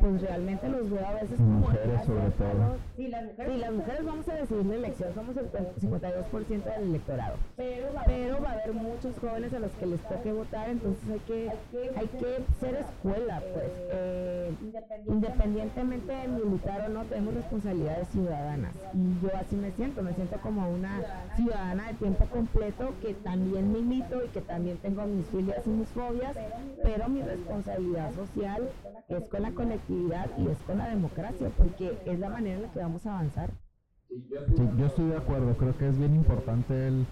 pues realmente los veo a veces como mujeres sobre todo. Sí, las mujeres, las mujeres vamos a decidir la elección, somos el 52% del electorado. Pero va, pero va a haber muchos jóvenes a los que les toque votar, entonces hay que, hay que ser escuela, pues. Eh, independientemente de militar o no, tenemos responsabilidades ciudadanas. Y yo así me siento, me siento como una ciudadana de tiempo completo que también milito y que también tengo mis filias y mis fobias, pero mi responsabilidad social es con la conectividad y es con la democracia, porque es la manera en la que vamos a avanzar. Sí, yo estoy de acuerdo, creo que es bien importante el,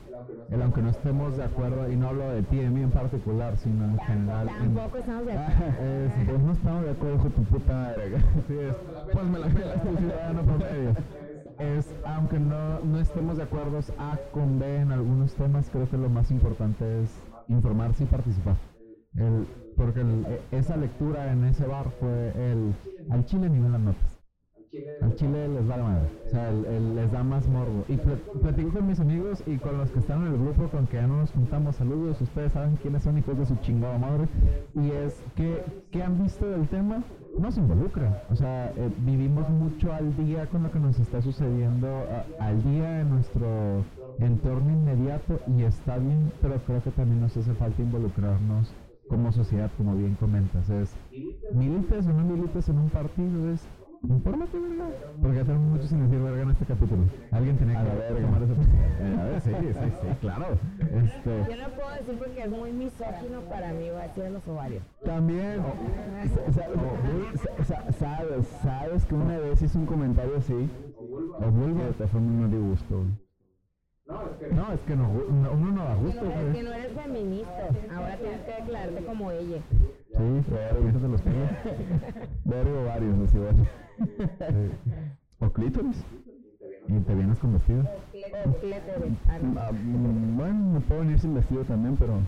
el aunque no estemos de acuerdo, y no hablo de ti, de mí en particular, sino en general. Tampoco estamos de acuerdo. *laughs* es, pues no estamos de acuerdo con tu puta madre. *laughs* Sí, es, pues me la pelas *laughs* tu ciudadano promedio. Es, aunque no, no estemos de acuerdo A con B en algunos temas, creo que lo más importante es informarse y participar. El, porque el, esa lectura en ese bar fue el al chile ni las notas. Al chile les da la madre, o sea, el, les da más morbo. Y platico con mis amigos y con los que están en el grupo, con que ya no nos juntamos, saludos, ustedes saben quiénes son hijos de su chingada madre. Y es que, que han visto del tema, nos involucra. O sea, eh, vivimos mucho al día con lo que nos está sucediendo al día en nuestro entorno inmediato y está bien, pero creo que también nos hace falta involucrarnos como sociedad, como bien comentas. Es milites o no milites en un partido, es infórmate, verga. Porque ya tenemos mucho sin decir verga en este capítulo. Alguien tenía A que la verga. tomar esa eh, A ver, sí, sí, sí, claro. Este, Yo no puedo decir porque es muy misógino para mí, voy a decir los ovarios. También, sa- sa- sa- sabes, sabes que una vez hice un comentario así, o vulva, te fue muy no gusto. No, es que no, no- uno no da gusto, no, eres, que no eres feminista, ahora tienes que declararte como ella. Sí, verga, fíjate los pelos. *laughs* Vergo varios, así. *laughs* O clítoris. Y te vienes con vestido. O cléteres. Ah. Ah, mm, bueno, me puedo venir sin vestido también, pero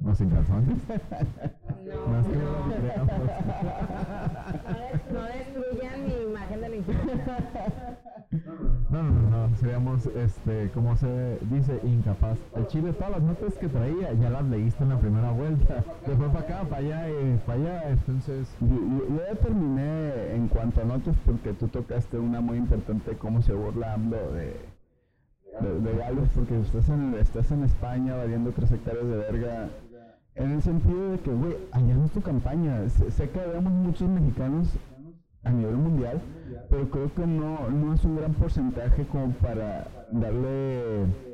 No sin calzones. No, Más que no. creamos. *laughs* No destruyan mi imagen de la infancia. No, no, no, seríamos, este, como se dice, incapaz. El chile, todas las notas que traía, ya las leíste en la primera vuelta. Después para acá, para allá y para allá, entonces... yo ya terminé en cuanto a notas porque tú tocaste una muy importante, cómo se burla AMLO de, de, de Gales, porque estás en, estás en España valiendo tres hectáreas de verga. En el sentido de que, güey, allá no es tu campaña. Sé, sé que vemos muchos mexicanos a nivel mundial, pero creo que no, no es un gran porcentaje como para darle...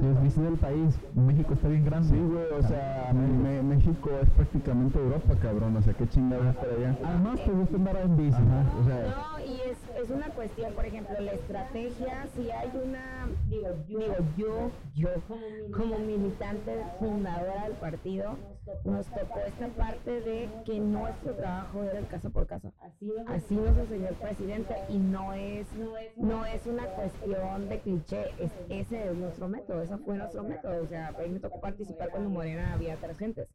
Es bici del país, México está bien grande. Sí, güey, o sea, Me- México es prácticamente Europa, cabrón, o sea, qué chingados para allá. Además, te gusta andar en bici, Ajá. o sea... No, y es, es una cuestión, por ejemplo, la estrategia, si hay una, digo, yo, digo, yo, yo como militante fundadora del partido, nos tocó esta parte de que nuestro trabajo era el casa por casa. Así nos enseñó el presidente y no es, no es una cuestión de cliché, es, ese es nuestro método, ese fue nuestro método. O sea, a mí me tocó participar cuando Morena había tres gentes.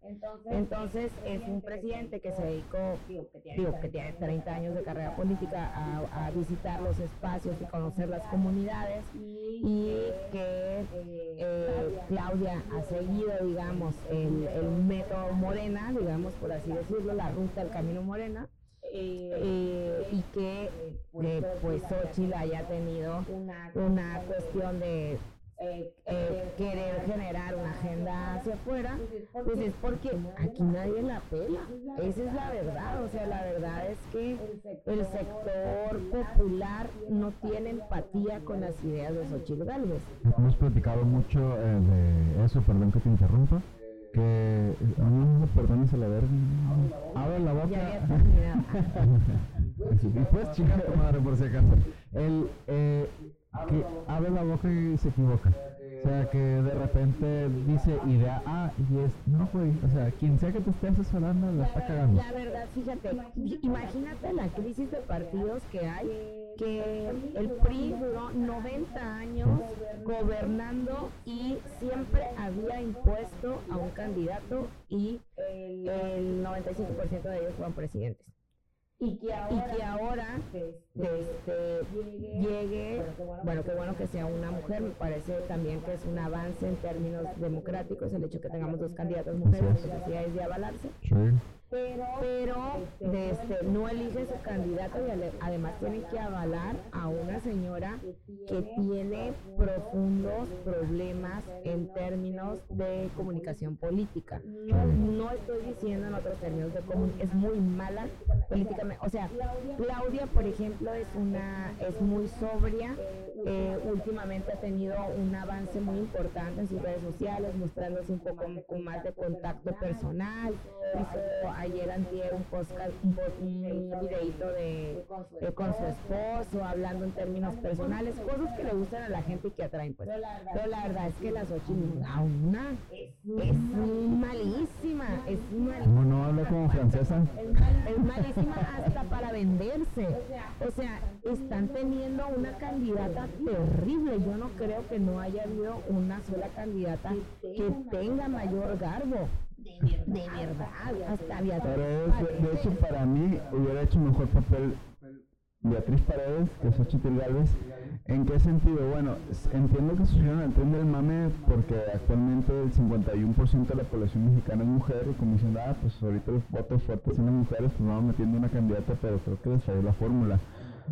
Entonces, es un presidente que se dedicó, digo, que tiene 30 años de carrera política, a, a visitar los espacios y conocer las comunidades y que eh, Claudia ha seguido, digamos, el, el método Morena, digamos, por así decirlo, la ruta del camino Morena. eh, y que eh, pues Xochitl haya tenido una cuestión de eh, querer generar una agenda hacia afuera, pues es porque aquí nadie la pela. Esa es la verdad. O sea, la verdad es que el sector popular no tiene empatía con las ideas de Xochitl Gálvez. Hemos platicado mucho eh, de eso, perdón que te interrumpa, que... No, no, perdones a la verga. Abre la boca. Ya había *laughs* terminado. Sí, y puedes chingar a tu madre por si acaso. El eh, que abre la boca y se equivoca. O sea, que de repente dice idea A y es, no, güey. O sea, quien sea que te esté asesorando la está cagando. La verdad, fíjate, imagínate la crisis de partidos que hay, que el PRI duró 90 años gobernando y siempre había impuesto a un candidato y el 95% de ellos fueron presidentes. Y que ahora, este, llegue, bueno, qué bueno que sea una mujer, me parece también que es un avance en términos democráticos el hecho que tengamos dos candidatas mujeres, porque así es de avalarse Sí. Pero este, no elige su candidato y además tiene que avalar a una señora que tiene profundos problemas en términos de comunicación política. No estoy diciendo en otros términos de comun- es muy mala políticamente. O sea, Claudia, por ejemplo, es una es muy sobria. Eh, últimamente ha tenido un avance muy importante en sus redes sociales, mostrándose un poco con más de contacto personal. Hizo ayer antier un podcast, un, videito de, de con su esposo, hablando en términos personales, cosas que le gustan a la gente y que atraen pues. Pero la verdad es que la Xochitl a una es malísima, es malísima. ¿Cómo no habla como francesa? Es malísima hasta para venderse. O sea, están teniendo una candidata terrible. Yo no creo que no haya habido una sola candidata que tenga mayor garbo. De verdad, hasta Beatriz Pero es, de, hecho, para mí hubiera hecho mejor papel Beatriz Paredes que Xochitl Gálvez. ¿En qué sentido? Bueno, entiendo que subieron al tren del mame porque actualmente el 51% de la población mexicana es mujer y como dicen, ah, pues ahorita los votos fuertes son las mujeres, pues vamos metiendo una candidata, pero creo que les falló la fórmula.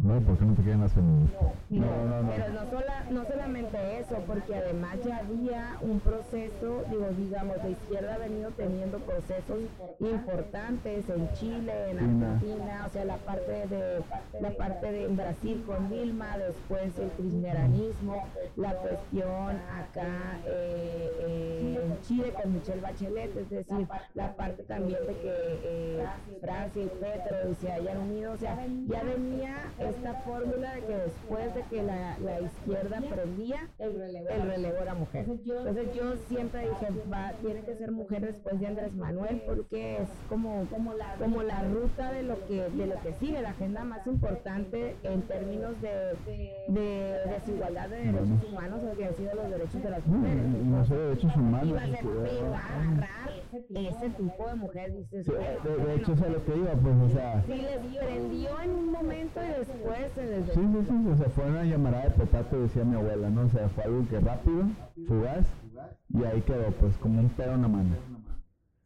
No, ¿por qué no te quieren las feministas? No, No, no, no. pero no, sola, no solamente eso, porque además ya había un proceso, digo, digamos, la izquierda ha venido teniendo procesos importantes en Chile, en Argentina. O sea, la parte de la parte de Brasil con Dilma, después el kirchnerismo, la cuestión acá eh, eh, en Chile con Michelle Bachelet, es decir, la parte también de que eh, Francia y Petro se hayan unido, o sea, ya venía esta fórmula de que después de que la, la izquierda prendía, el relevo, era mujer. Entonces yo siempre dije, va, tiene que ser mujer después de Andrés Manuel porque es como, como, la, como la ruta de lo que de lo que sigue, la agenda más importante en términos de, de desigualdad de derechos humanos, o que han sido los derechos de las mujeres. y derechos humanos. Ese tipo de mujer, dices, sí, "Güey, de, hecho, eso es lo que iba, pues, o sea. Sí, les prendió en un momento y después se les Sí, sí, sí, o sea, fue una llamarada de petate, decía mi abuela, ¿no? O sea, fue algo que rápido, fugaz, y ahí quedó, pues, como un pedo en la mano.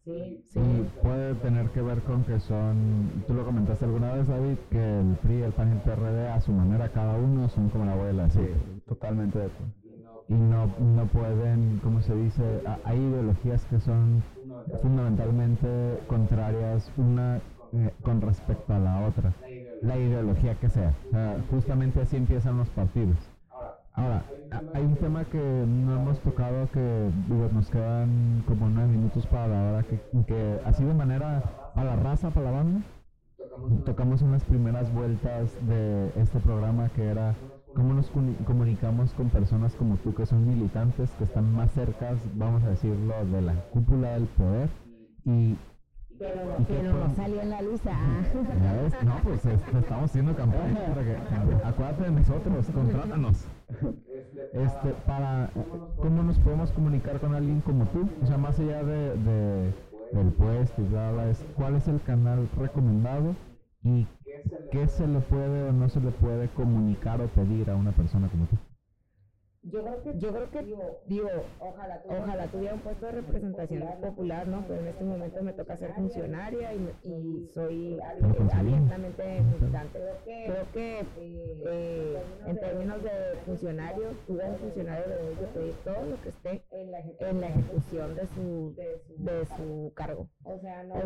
Sí, Y puede tener que ver con que son, tú lo comentaste alguna vez, David, que el PRI, el PAN y el PRD, a su manera, cada uno son como la abuela, Sí, sí. totalmente de acuerdo. Y no, no pueden, como se dice, hay ideologías que son fundamentalmente contrarias una eh, con respecto a la otra, la ideología que sea. Justamente así empiezan los partidos. Ahora, hay un tema que no hemos tocado que digo, nos quedan como nueve minutos para la hora, que, que así de manera a la raza, para la banda, tocamos unas primeras vueltas de este programa que era cómo nos comunicamos con personas como tú que son militantes, que están más cerca, vamos a decirlo, de la cúpula del poder y pero, ¿Y pero no salió en la lista. ¿Ya ves? No, pues es- estamos haciendo campaña para que acuérdate de nosotros, contrátanos. Este, para cómo nos podemos comunicar con alguien como tú, o sea, más allá de, de- del puesto y bla, bla, es cuál es el canal recomendado y qué se le puede o no se le puede comunicar o pedir a una persona como tú. Yo creo que, yo creo que digo, ojalá, ojalá tuviera un puesto de representación popular, ¿no? Pero en este momento me toca ser funcionaria y, y soy conseguimos. abiertamente militante. Creo que eh, en términos de funcionario, tú como funcionario debes de pedir todo lo que esté en la, ejecución de su, de su cargo. O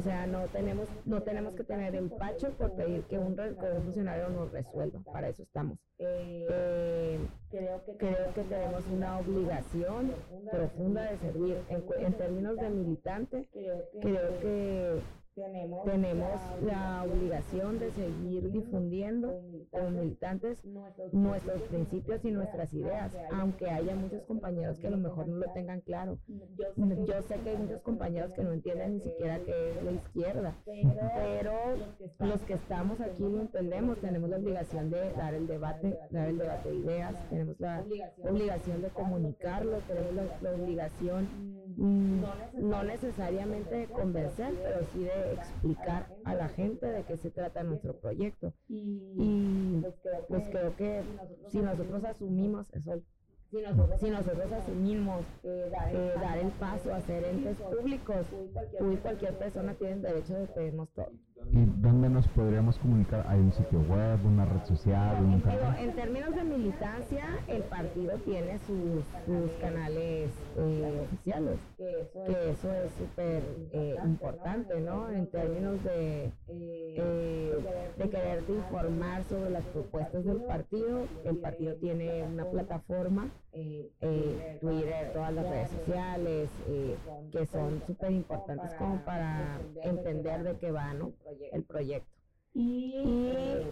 sea, no, tenemos, no tenemos que tener empacho por pedir que un, que un funcionario nos resuelva. Para eso estamos. Eh, creo que tenemos una obligación profunda de servir en, en términos de militante. Creo que tenemos, la obligación de seguir difundiendo como militantes nuestros principios y nuestras ideas, aunque haya muchos compañeros que a lo mejor no lo tengan claro. Yo sé que hay muchos compañeros que no entienden ni siquiera qué es la izquierda, pero los que estamos aquí lo entendemos, tenemos la obligación de dar el debate, dar el debate de ideas, tenemos la obligación de comunicarlo, tenemos la, la obligación mm, no necesariamente de convencer, pero sí de explicar a la gente de qué se trata nuestro proyecto. Y pues creo que si nosotros asumimos eso, si nosotros, si nosotros asumimos eh, dar el paso a ser entes públicos, tú y cualquier persona tienen derecho de pedirnos todo. ¿Y dónde nos podríamos comunicar? ¿Hay un sitio web, una red social, un canal? en términos de militancia, el partido tiene sus, sus canales eh, oficiales, que eso es súper eh, importante, ¿no? En términos de, eh, de quererte informar sobre las propuestas del partido, el partido tiene una plataforma, eh, Twitter, todas las redes sociales, eh, que son súper importantes como para entender de qué va, ¿no? El proyecto. Y,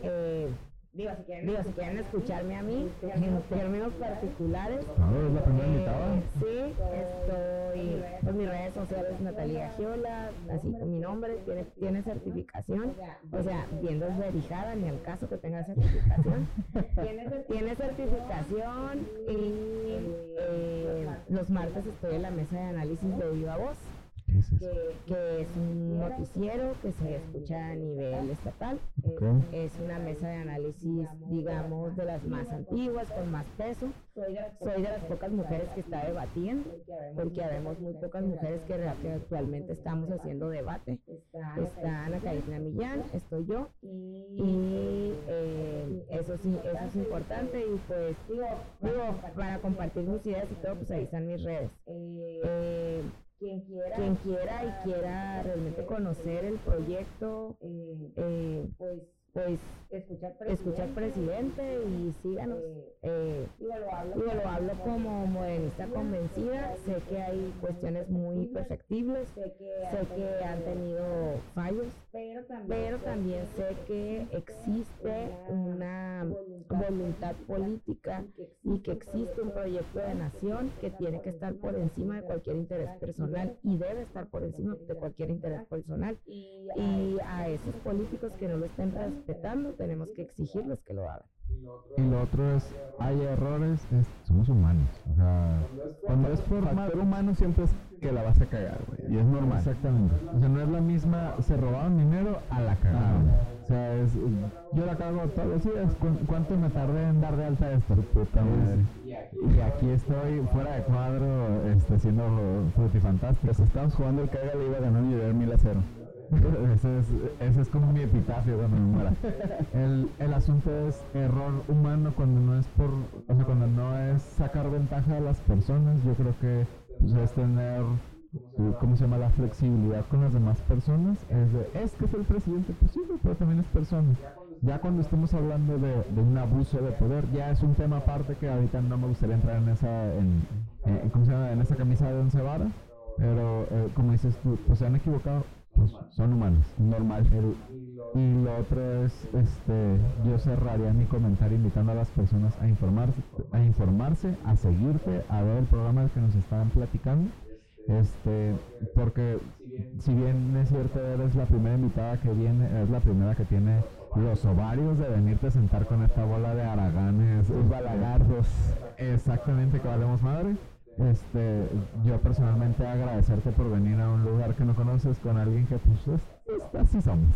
eh, digo, si quieren, digo, si quieren escucharme a mí, en *laughs* términos particulares, Claro, es la primera eh, sí, estoy en mis redes sociales Natalia Giola, así con mi nombre, tiene, tiene certificación, o sea, bien desverijada, ni al caso que tenga certificación. *laughs* tiene certificación y eh, los martes estoy en la mesa de análisis de viva voz. Que es un noticiero que se escucha a nivel estatal. Ok. Es una mesa de análisis, digamos, de las más antiguas, con más peso. Soy de las pocas mujeres que está debatiendo, porque habemos muy pocas mujeres que, actualmente estamos haciendo debate. Está Ana Karina Millán, estoy yo, y eh, eso sí, eso es importante. Y pues, digo, digo, para compartir mis ideas y todo, pues ahí están mis redes. Eh, quien quiera, y quiera realmente conocer el proyecto, eh, pues, pues escuchar, escuchar presidente y síganos. Eh, digo, lo hablo, digo, lo hablo como modernista convencida. Sé que hay cuestiones muy perfectibles, sé que han tenido fallos, pero también, sé que existe una voluntad política y que existe un proyecto de nación que tiene que estar por encima de cualquier interés personal y debe estar por encima de cualquier interés personal. Y a esos políticos que no lo estén respetando, tenemos que exigirles que lo hagan. Y lo otro es, hay errores, es- somos humanos. O sea, cuando es por Factor humano siempre es que la vas a cagar, güey. Y es normal. Exactamente. O sea, no es la misma, se robaron dinero a la cagaron. O sea, es, yo la cago todos los días. ¿Cu- ¿Cuánto me tardé en dar de alta esto? Puta madre. Y aquí estoy fuera de cuadro, este, siendo frutifantástico. Pues estamos jugando el caga, le iba ganando y llevar mil a cero. Ese es, ese es como mi epitafio cuando me muera. El, el asunto es error humano cuando no es por, o sea, cuando no es sacar ventaja de las personas. Yo creo que pues, es tener, ¿cómo se llama? La flexibilidad con las demás personas. Es de, es que es el presidente, pues sí, pero también es persona. Ya cuando estamos hablando de, de un abuso de poder, ya es un tema aparte que ahorita no me gustaría entrar en esa, en, en- ¿cómo se llama? En esa camisa de once varas. Pero, eh, como dices tú, pues se han equivocado, pues son humanos. Normal. El- y lo otro es, este, yo cerraría mi comentario invitando a las personas a informarse, a informarse, a seguirte, a ver el programa del que nos estaban platicando, este, porque si bien es cierto eres la primera invitada que viene, es la primera que tiene los ovarios de venirte a sentar con esta bola de haraganes, Los balagardos. Exactamente, que valemos madre. Este, yo personalmente agradecerte por venir a un lugar que no conoces con alguien que pues es- es- así somos.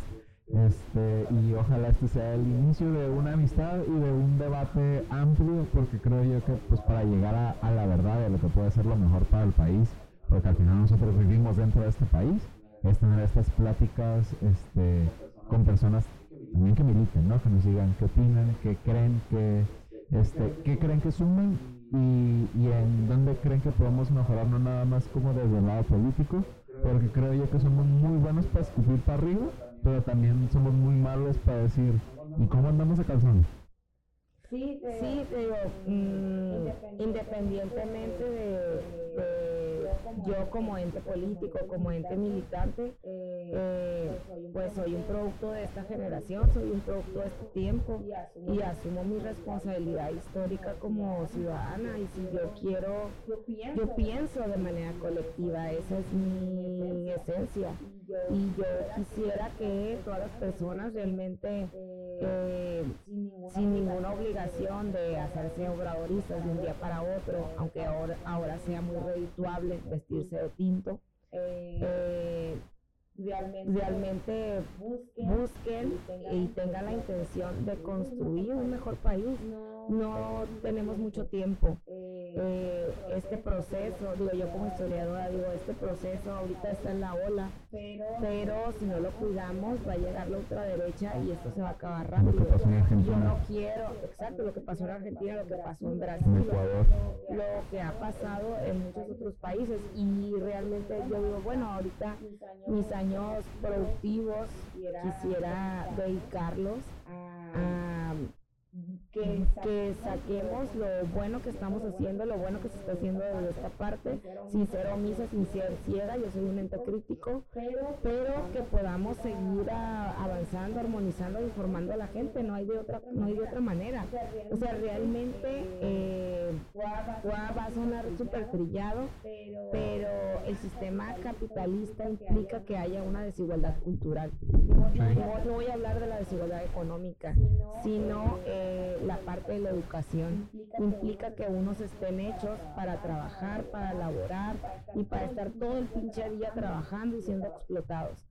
Este, y ojalá este sea el inicio de una amistad y de un debate amplio, porque creo yo que pues para llegar a, a la verdad de lo que puede ser lo mejor para el país, porque al final nosotros vivimos dentro de este país, es tener estas pláticas este, con personas también que militen, ¿no? Que nos digan qué opinan, qué creen que, este, qué creen que suman y, y en dónde creen que podemos mejorar, no nada más como desde el lado político, porque creo yo que somos muy buenos para escupir para arriba, pero también somos muy malos para decir, ¿y cómo andamos de calzones? Sí, te digo, mm, independientemente de, de yo como ente político, como ente militante, eh, pues soy un producto de esta generación, soy un producto de este tiempo y asumo mi responsabilidad histórica como ciudadana. Y si yo quiero, yo pienso de manera colectiva, esa es mi esencia. Y yo quisiera que todas las personas realmente eh, sin ninguna obligación de hacerse obradoristas de un día para otro, aunque ahora, ahora sea muy redituable vestirse de tinto, eh, realmente busquen y tengan la intención de construir un mejor país. No tenemos mucho tiempo. Eh, este proceso, digo yo como historiadora, digo, este proceso ahorita está en la ola, pero si no lo cuidamos va a llegar la ultraderecha y esto se va a acabar Lo que rápido. pasó en Yo no quiero, exacto, lo que pasó en Argentina, lo que pasó en Brasil, lo que ha pasado en muchos otros países y realmente yo digo, bueno, ahorita mis años productivos quisiera dedicarlos a que, que saquemos lo bueno que estamos haciendo, lo bueno que se está haciendo desde esta parte, sin ser omisa, sin ser ciega, yo soy un ente crítico, pero que podamos seguir a- avanzando, armonizando, informando a la gente, no hay de otra, no hay de otra manera. O sea, realmente eh, va va a sonar súper trillado, pero el sistema capitalista implica que haya una desigualdad cultural. No, no voy a hablar de la desigualdad económica, sino eh, la parte de la educación. Implica que unos estén hechos para trabajar, para laborar y para estar todo el pinche día trabajando y siendo explotados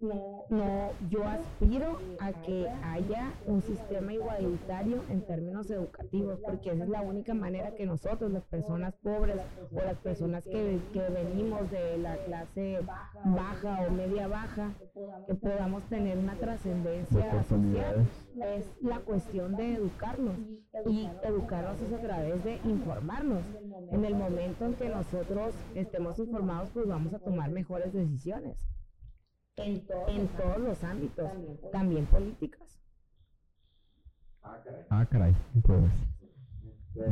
no, no, yo aspiro a que haya un sistema igualitario en términos educativos, porque esa es la única manera que nosotros, las personas pobres o las personas que, que venimos de la clase baja o media baja, que podamos tener una trascendencia social, es la cuestión de educarnos. Y educarnos es a través de informarnos. En el momento en que nosotros estemos informados, pues vamos a tomar mejores decisiones en, todos los ámbitos, también políticas. Ah, caray. Pues,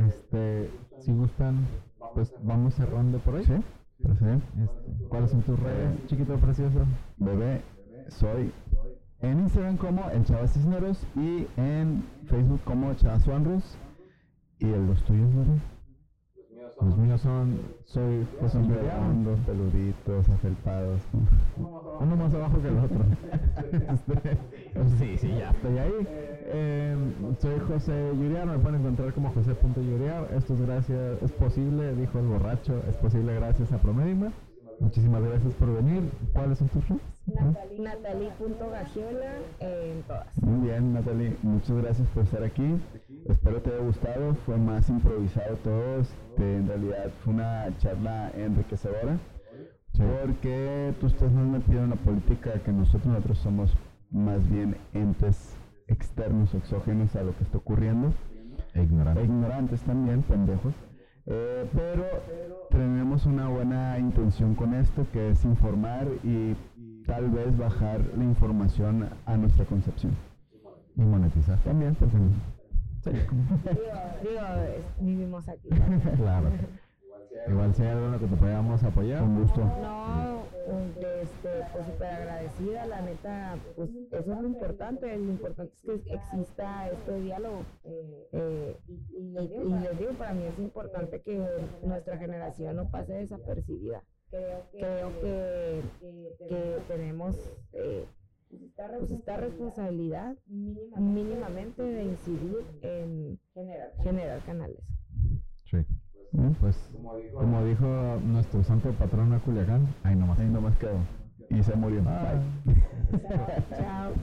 este, si gustan, pues vamos cerrando por hoy. Sí, pues. Este, ¿Cuáles son tus redes, chiquito precioso? Bebé, soy en Instagram como el Chavas Cisneros y en Facebook como Chavas Juanros. ¿Y el los tuyos, bebé? Los míos son, soy José redondos, peluditos, afelpados. Uno más abajo que el otro. *laughs* Sí, sí, ya estoy ahí. Eh, soy José Yuriar, me pueden encontrar como José.yuriar. Esto es gracias, es posible, dijo el borracho, es posible gracias a Promedima. Muchísimas gracias por venir. ¿Cuáles son tus redes? Natalie.gagiola en todas. Muy bien, Natalie. Muchas gracias por estar aquí. Espero te haya gustado. Fue más improvisado todo. Este, en realidad fue una charla enriquecedora. Porque tú estás más metido en la política que nosotros. Nosotros somos más bien entes externos, exógenos a lo que está ocurriendo. E ignorantes. E ignorantes también, pendejos. Eh, pero tenemos una buena intención con esto, que es informar y tal vez bajar la información a nuestra concepción. Y monetizar. También, pues, digo, vivimos aquí. *laughs* claro. Igual hay algo que te podamos apoyar. Con gusto. No, este, pues súper agradecida, la neta, pues eso es lo importante, lo importante es que exista este diálogo. Eh, y, les digo, para mí es importante que nuestra generación no pase desapercibida. Creo que, que, tenemos eh, pues esta responsabilidad mínimamente de incidir en generar canales. Sí. Pues, como dijo, nuestro santo patrón a Culiacán, ahí nomás. Ahí nomás quedó. Y se murió. *laughs* Chao.